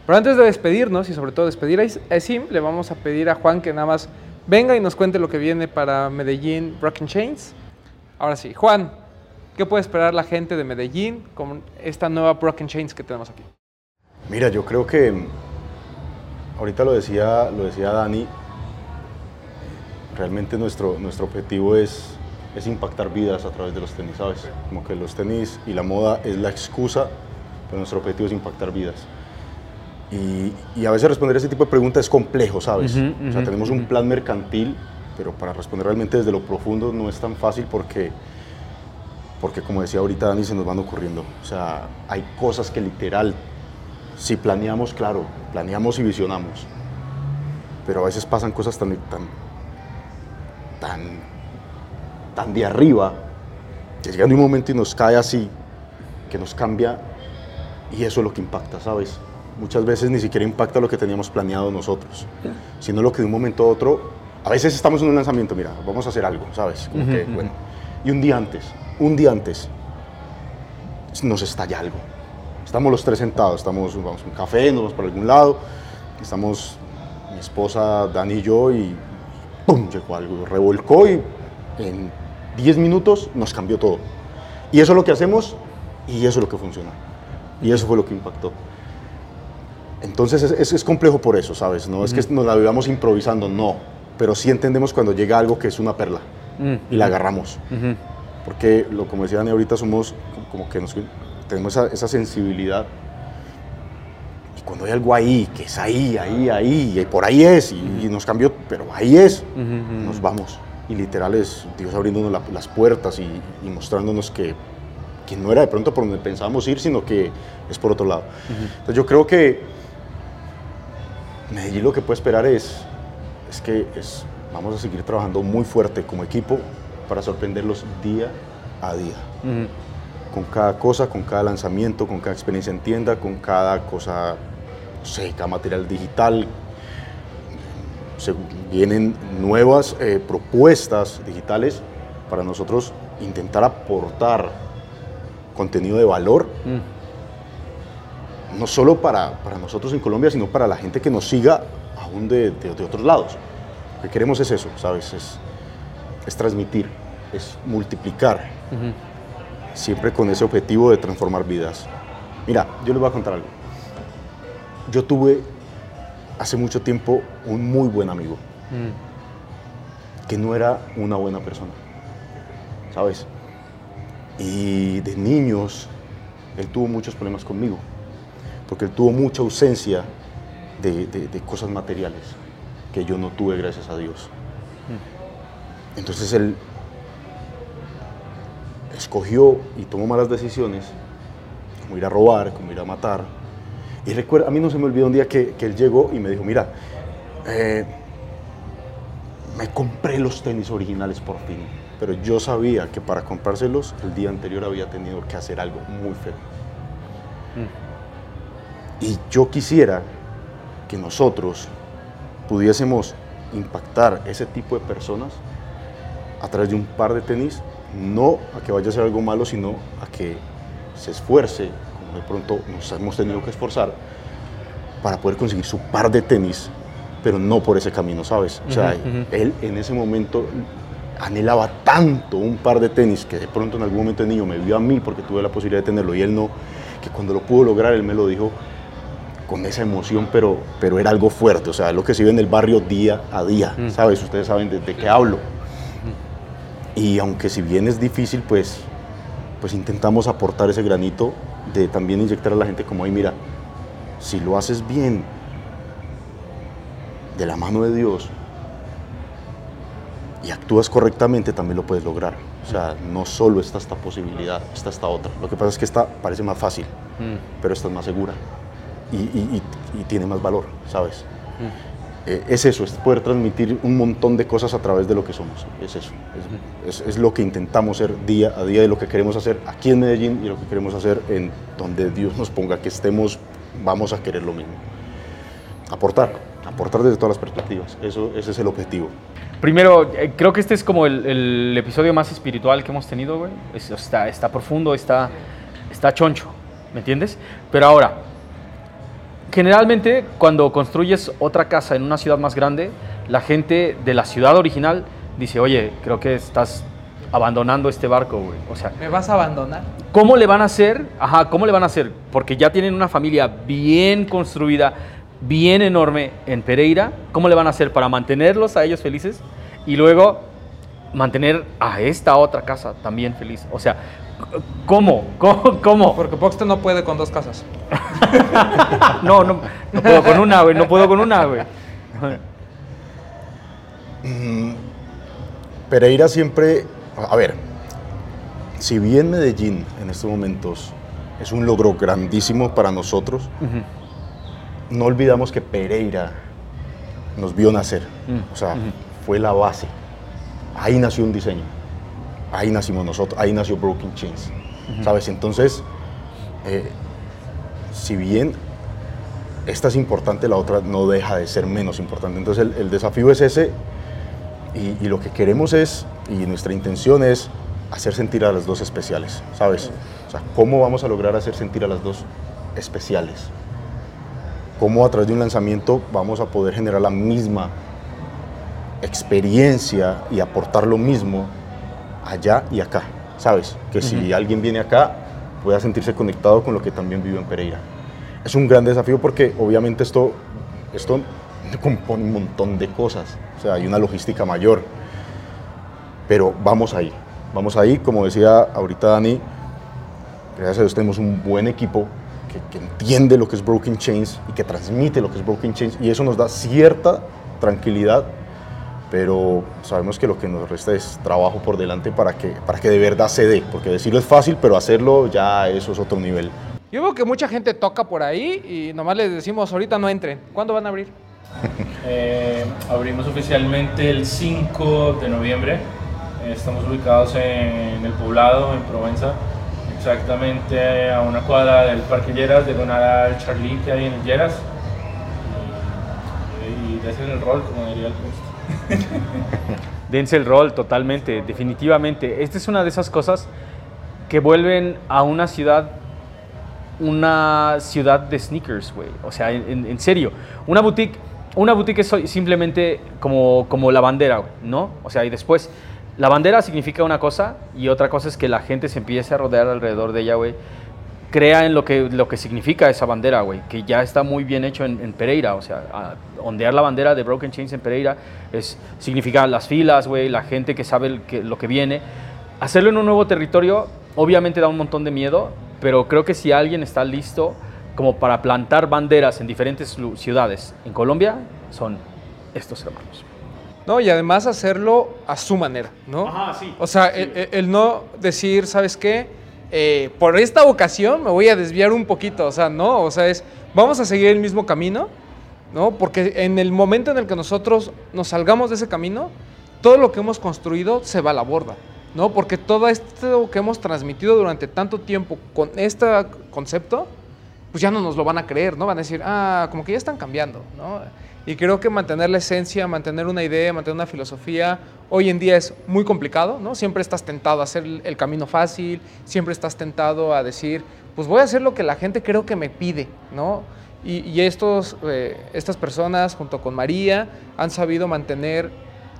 Pero antes de despedirnos y sobre todo despedir a Esim, le vamos a pedir a Juan que nada más venga y nos cuente lo que viene para Medellín Broken Chains. Ahora sí, Juan, ¿qué puede esperar la gente de Medellín con esta nueva Broken Chains que tenemos aquí? Mira, yo creo que ahorita lo decía, lo decía Dani, realmente nuestro, nuestro objetivo es, es impactar vidas a través de los tenis, ¿sabes? Como que los tenis y la moda es la excusa, pero nuestro objetivo es impactar vidas. Y, y a veces responder ese tipo de preguntas es complejo, ¿sabes? o sea, tenemos un plan mercantil, pero para responder realmente desde lo profundo no es tan fácil porque, porque como decía ahorita Dani, se nos van ocurriendo. O sea, hay cosas que literal si planeamos, claro, planeamos y visionamos, pero a veces pasan cosas tan, tan, tan, tan de arriba, que llega un momento y nos cae así, que nos cambia, y eso es lo que impacta, ¿sabes? Muchas veces ni siquiera impacta lo que teníamos planeado nosotros, sino lo que de un momento a otro, a veces estamos en un lanzamiento, mira, vamos a hacer algo, ¿sabes? bueno, y un día antes, un día antes, nos estalla algo Estamos los tres sentados, estamos, vamos a un café, nos vamos por algún lado, estamos mi esposa, Dani y yo, y ¡pum! llegó algo, revolcó y en 10 minutos nos cambió todo. Y eso es lo que hacemos y eso es lo que funciona. Y eso fue lo que impactó. Entonces es, es, complejo por eso, ¿sabes? No es que nos la vivamos improvisando, no. Pero sí entendemos cuando llega algo que es una perla y la agarramos. Porque, lo, como decía Dani ahorita, somos como que nos tenemos esa, sensibilidad. Y cuando hay algo ahí, que es ahí, ahí, ahí, y por ahí es, y, nos cambió, pero ahí es, nos vamos. Y literal es Dios abriéndonos las puertas y, mostrándonos que, que, no era de pronto por donde pensábamos ir, sino que es por otro lado. Entonces yo creo que Medellín lo que puede esperar es, es que es, vamos a seguir trabajando muy fuerte como equipo para sorprenderlos día a día con cada cosa, con cada lanzamiento, con cada experiencia en tienda, con cada cosa, no sé, cada material digital. Se vienen nuevas eh, propuestas digitales para nosotros intentar aportar contenido de valor no solo para, para nosotros en Colombia, sino para la gente que nos siga aún de, de- de otros lados. Lo que queremos es eso, ¿sabes? Es, es transmitir, es multiplicar, siempre con ese objetivo de transformar vidas. Mira, yo les voy a contar algo. Yo tuve hace mucho tiempo un muy buen amigo que no era una buena persona, ¿sabes? Y de niños, él tuvo muchos problemas conmigo, porque él tuvo mucha ausencia de, de- de cosas materiales que yo no tuve, gracias a Dios. Entonces él escogió y tomó malas decisiones, como ir a robar, como ir a matar. Y recuerda, a mí no se me olvidó un día que, que él llegó y me dijo, mira, eh, me compré los tenis originales por fin, pero yo sabía que para comprárselos el día anterior había tenido que hacer algo muy feo. Y yo quisiera que nosotros pudiésemos impactar ese tipo de personas a través de un par de tenis, no a que vaya a ser algo malo, sino a que se esfuerce, como de pronto nos hemos tenido que esforzar, para poder conseguir su par de tenis, pero no por ese camino, ¿sabes? O sea, él en ese momento anhelaba tanto un par de tenis que de pronto en algún momento de niño me vio a mí porque tuve la posibilidad de tenerlo y él no, que cuando lo pudo lograr él me lo dijo con esa emoción, pero, pero era algo fuerte, o sea, lo que se vive en el barrio día a día, ¿sabes? Ustedes saben de, de qué hablo. Y aunque si bien es difícil, pues, pues intentamos aportar ese granito de también inyectar a la gente como, ay, mira, si lo haces bien, de la mano de Dios, y actúas correctamente, también lo puedes lograr. O sea, no solo está esta posibilidad, está esta otra. Lo que pasa es que esta parece más fácil, pero esta es más segura y, y- y- y tiene más valor, ¿sabes? Eh, es eso, es poder transmitir un montón de cosas a través de lo que somos. Es eso. Es, es- es lo que intentamos ser día a día y lo que queremos hacer aquí en Medellín y lo que queremos hacer en donde Dios nos ponga que estemos, vamos a querer lo mismo. Aportar, aportar desde todas las perspectivas. Eso, ese es el objetivo. Primero, eh, creo que este es como el, el episodio más espiritual que hemos tenido, güey. Es- está, está profundo, está, está choncho, ¿me entiendes? Pero ahora, generalmente cuando construyes otra casa en una ciudad más grande, la gente de la ciudad original dice, oye, creo que estás abandonando este barco, güey. O sea, ¿Me vas a abandonar? ¿Cómo le van a hacer? Ajá, ¿cómo le van a hacer? Porque ya tienen una familia bien construida, bien enorme en Pereira. ¿Cómo le van a hacer para mantenerlos a ellos felices? Y luego mantener a esta otra casa también feliz. O sea, ¿cómo? ¿Cómo? ¿Cómo? Porque Poxte no puede con dos casas. [LAUGHS] No, no, no puedo con una, güey. No puedo con una, güey. Pereira siempre, a ver, si bien Medellín en estos momentos es un logro grandísimo para nosotros, no olvidamos que Pereira nos vio nacer, Mm, o sea, fue la base. Ahí nació un diseño, ahí nacimos nosotros, ahí nació Broken Chains, ¿sabes? Entonces, eh, si bien esta es importante, la otra no deja de ser menos importante. Entonces, el, el desafío es ese y, y lo que queremos es, y nuestra intención es, hacer sentir a las dos especiales, ¿sabes? O sea, ¿cómo vamos a lograr hacer sentir a las dos especiales? ¿Cómo a través de un lanzamiento vamos a poder generar la misma experiencia y aportar lo mismo allá y acá? ¿Sabes? Que si alguien viene acá, pueda sentirse conectado con lo que también vive en Pereira. Es un gran desafío porque obviamente esto, esto compone un montón de cosas. O sea, hay una logística mayor. Pero vamos ahí. Vamos ahí, como decía ahorita Dani, gracias a Dios tenemos un buen equipo que, que entiende lo que es Broken Chains y que transmite lo que es Broken Chains y eso nos da cierta tranquilidad, pero sabemos que lo que nos resta es trabajo por delante para que, para que de verdad se dé, porque decirlo es fácil, pero hacerlo ya eso es otro nivel. Yo veo que mucha gente toca por ahí y nomás les decimos, ahorita no entren. ¿Cuándo van a abrir? Eh, abrimos oficialmente el 5 de noviembre. Eh, estamos ubicados en el poblado, en Provenza, exactamente a una cuadra del Parque Lleras, de donar al Charlie que hay en el Lleras. Y, y de hacer el rol, como diría el. [LAUGHS] Dense el rol totalmente, definitivamente. Esta es una de esas cosas que vuelven a una ciudad una ciudad de sneakers, güey. O sea, en, en serio. Una boutique, una boutique es simplemente como, como la bandera, ¿no? O sea, y después, la bandera significa una cosa y otra cosa es que la gente se empiece a rodear alrededor de ella, güey. Crea en lo que, lo que significa esa bandera, güey, que ya está muy bien hecho en, en Pereira. O sea, a- ondear la bandera de Broken Chains en Pereira es, significa las filas, güey, la gente que sabe el que- lo que viene. Hacerlo en un nuevo territorio obviamente da un montón de miedo, pero creo que si alguien está listo como para plantar banderas en diferentes ciudades en Colombia, son estos hermanos. ¿no? Y además hacerlo a su manera, ¿no? Ajá, sí. O sea, el, el- el no decir, ¿sabes qué? Eh, por esta ocasión me voy a desviar un poquito, o sea, no, o sea, es, vamos a seguir el mismo camino, ¿no? Porque en el momento en el que nosotros nos salgamos de ese camino, todo lo que hemos construido se va a la borda, ¿no? Porque todo esto que hemos transmitido durante tanto tiempo con este concepto, pues ya no nos lo van a creer, ¿no? Van a decir, ah, como que ya están cambiando, ¿no? Y creo que mantener la esencia, mantener una idea, mantener una filosofía, hoy en día es muy complicado, ¿no? Siempre estás tentado a hacer el camino fácil, siempre estás tentado a decir, pues voy a hacer lo que la gente creo que me pide, ¿no? Y, y estos, eh, estas personas, junto con María, han sabido mantener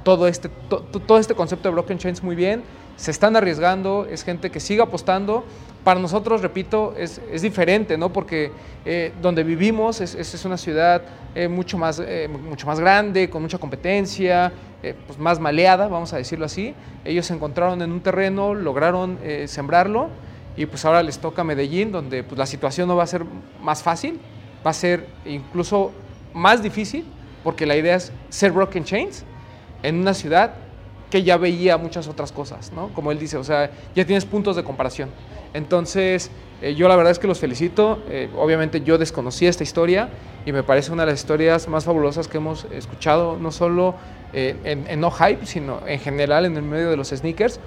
todo este, to- todo este concepto de blockchain chains muy bien, se están arriesgando, es gente que sigue apostando. Para nosotros, repito, es, diferente, ¿no? Porque eh, donde vivimos es, una ciudad eh, mucho, más, eh, mucho más grande, con mucha competencia, eh, pues más maleada, vamos a decirlo así. Ellos se encontraron en un terreno, lograron sembrarlo y pues ahora les toca Medellín, donde pues, la situación no va a ser más fácil, va a ser incluso más difícil, porque la idea es ser Broken Chains en una ciudad que ya veía muchas otras cosas, ¿no? Como él dice, o sea, ya tienes puntos de comparación. Entonces, eh, yo la verdad es que los felicito. Eh, obviamente yo desconocía esta historia y me parece una de las historias más fabulosas que hemos escuchado, no solo eh, en, en No Hype, sino en general en el medio de los sneakers,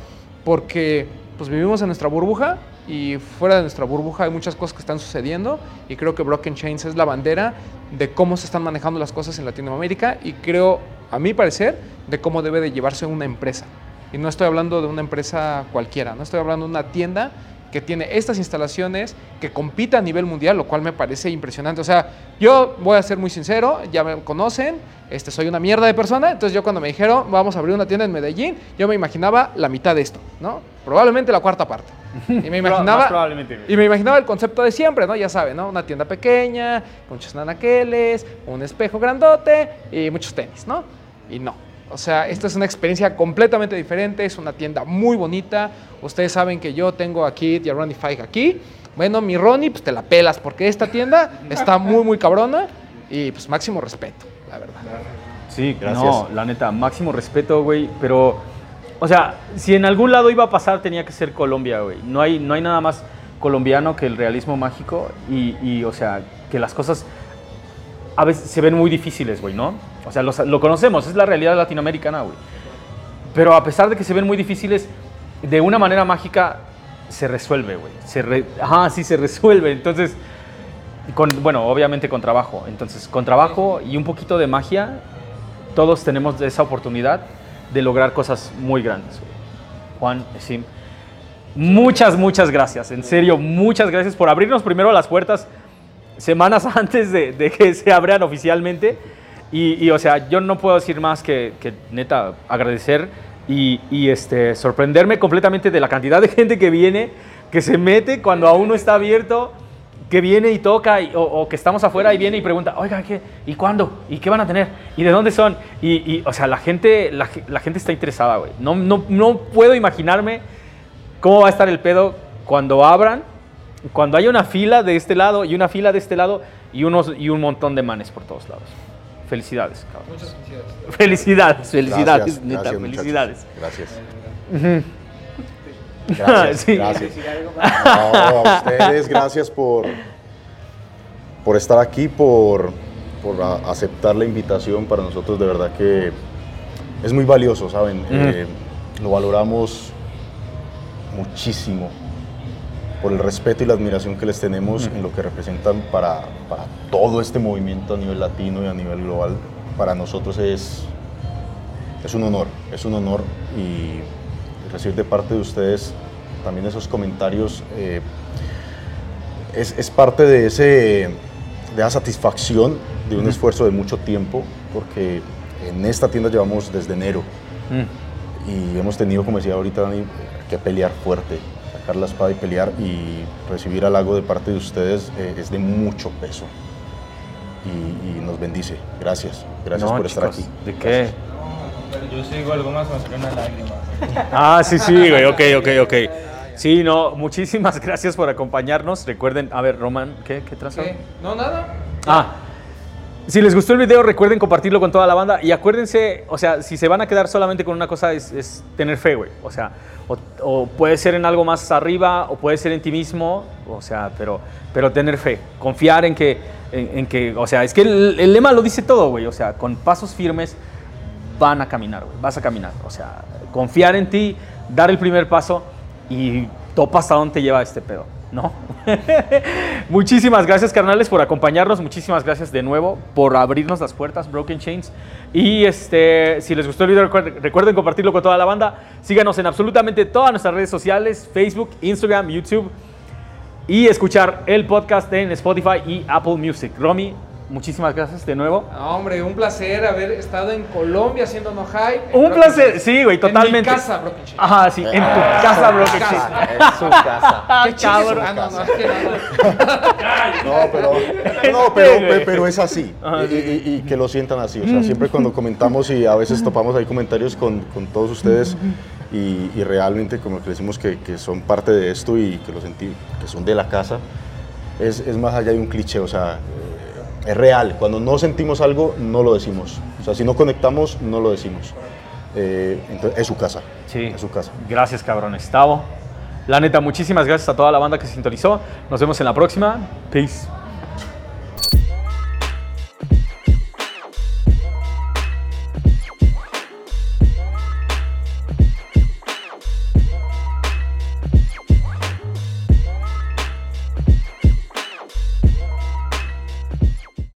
porque pues vivimos en nuestra burbuja y fuera de nuestra burbuja hay muchas cosas que están sucediendo y creo que Broken Chains es la bandera de cómo se están manejando las cosas en Latinoamérica y creo, a mi parecer, de cómo debe de llevarse una empresa. Y no estoy hablando de una empresa cualquiera, no estoy hablando de una tienda que tiene estas instalaciones, que compite a nivel mundial, lo cual me parece impresionante. O sea, yo voy a ser muy sincero, ya me conocen, este, soy una mierda de persona, entonces yo cuando me dijeron, vamos a abrir una tienda en Medellín, yo me imaginaba la mitad de esto, ¿no? Probablemente la cuarta parte. Y me [LAUGHS] imaginaba, y me imaginaba el concepto de siempre, ¿no? Ya saben, ¿no? Una tienda pequeña, con muchos nanaqueles, un espejo grandote y muchos tenis, ¿no? Y no. O sea, esta es una experiencia completamente diferente, es una tienda muy bonita. Ustedes saben que yo tengo aquí y a Ronnie Fike aquí. Bueno, mi Ronnie, pues te la pelas porque esta tienda está muy, muy cabrona y pues máximo respeto, la verdad. Sí, Gracias. no, la neta, máximo respeto, güey, pero, o sea, si en algún lado iba a pasar, tenía que ser Colombia, güey. No hay, no hay nada más colombiano que el realismo mágico y, y, o sea, que las cosas a veces se ven muy difíciles, güey, ¿no? O sea, los- lo conocemos, es la realidad latinoamericana, güey. Pero a pesar de que se ven muy difíciles, de una manera mágica se resuelve, güey. Se re- Ajá, sí, se resuelve. Entonces, con, bueno, obviamente con trabajo. Entonces, con trabajo y un poquito de magia, todos tenemos esa oportunidad de lograr cosas muy grandes. güey. Juan, Sim, muchas, muchas gracias. En serio, muchas gracias por abrirnos primero las puertas semanas [LAUGHS] antes de, que se abran oficialmente. Y, o sea, yo no puedo decir más que, que neta, agradecer y, este, sorprenderme completamente de la cantidad de [LAUGHS] gente que viene, que se mete cuando aún no está abierto, que viene y toca, o, que estamos afuera y viene y pregunta, oiga, ¿qué? ¿Y cuándo? ¿Y qué van a tener? ¿Y de dónde son? Y, o sea, la gente, la, ge- la gente está interesada, güey. No, no, no puedo imaginarme cómo va a estar el pedo cuando abran, cuando haya una fila de este lado y una fila de este lado y, unos, y un montón de manes por todos lados. Felicidades, cabrón. Muchas felicidades. Felicidades, felicidades, Gracias, neta, gracias, muchachos. felicidades. Gracias. Gracias, Sí. gracias. No, a ustedes, gracias por, por estar aquí, por, por a- aceptar la invitación. Para nosotros, de verdad que es muy valioso, ¿saben? Eh, lo valoramos muchísimo por el respeto y la admiración que les tenemos en lo que representan para, para todo este movimiento a nivel latino y a nivel global. Para nosotros es, es un honor, es un honor y recibir de parte de ustedes también esos comentarios eh, es, es parte de, ese, de esa satisfacción de un esfuerzo de mucho tiempo, porque en esta tienda llevamos desde enero Mm. y hemos tenido, como decía ahorita Dani, que pelear fuerte, sacar la espada y pelear y recibir halago de parte de ustedes eh, es de mucho peso y, y nos bendice. Gracias, gracias No, por estar aquí. ¿De qué? Yo sigo algo más, me una lágrima. [LAUGHS] Ah, sí, sí, güey, ok, ok, ok. Sí, no, muchísimas [LAUGHS] gracias por acompañarnos. Recuerden, a ver, Roman, ¿qué, qué trazo? ¿Qué? No, nada. Ah, si les gustó el video, recuerden compartirlo con toda la banda y acuérdense, o sea, si se van a quedar solamente con una cosa es, tener fe, güey. O sea, o, puede ser en algo más arriba o puede ser en ti mismo, o sea, pero, pero tener fe, confiar en que, en, en que, o sea, es que el, el lema lo dice todo, güey. O sea, con pasos firmes van a caminar, güey, vas a caminar. O sea, confiar en ti, dar el primer paso y topa hasta dónde te lleva este pedo, ¿no? [LAUGHS] muchísimas gracias, carnales, por acompañarnos. Muchísimas gracias de nuevo por abrirnos las puertas, Broken Chains. Y este, si les gustó el video, recuerden, compartirlo con toda la banda. Síganos en absolutamente todas nuestras redes sociales, Facebook, Instagram, YouTube. Y escuchar el podcast en Spotify y Apple Music. Romy, muchísimas gracias de nuevo. No, hombre, un placer haber estado en Colombia haciendo No Hype. Un placer, sí, güey, totalmente. En mi casa, Broken Chains. Ajá, sí, en tu casa, Broken casa. Chains. Es su casa. [LAUGHS] Ah, Qué cabrón. Ah, no, no, no, no. No, pero, no, pero, pe- pero es así. Ajá, y, y- y que lo sientan así. O sea, siempre cuando comentamos y a veces topamos ahí comentarios con, con todos ustedes y, y realmente como que decimos que, que son parte de esto y que lo sentí, que son de la casa, es, es más allá de un cliché. O sea, es real. Cuando no sentimos algo, no lo decimos. O sea, si no conectamos, no lo decimos. Eh, entonces, es su casa. Sí. Es su casa. Gracias, cabrón. Estavo. La neta, muchísimas gracias a toda la banda que se sintonizó. Nos vemos en la próxima. Peace.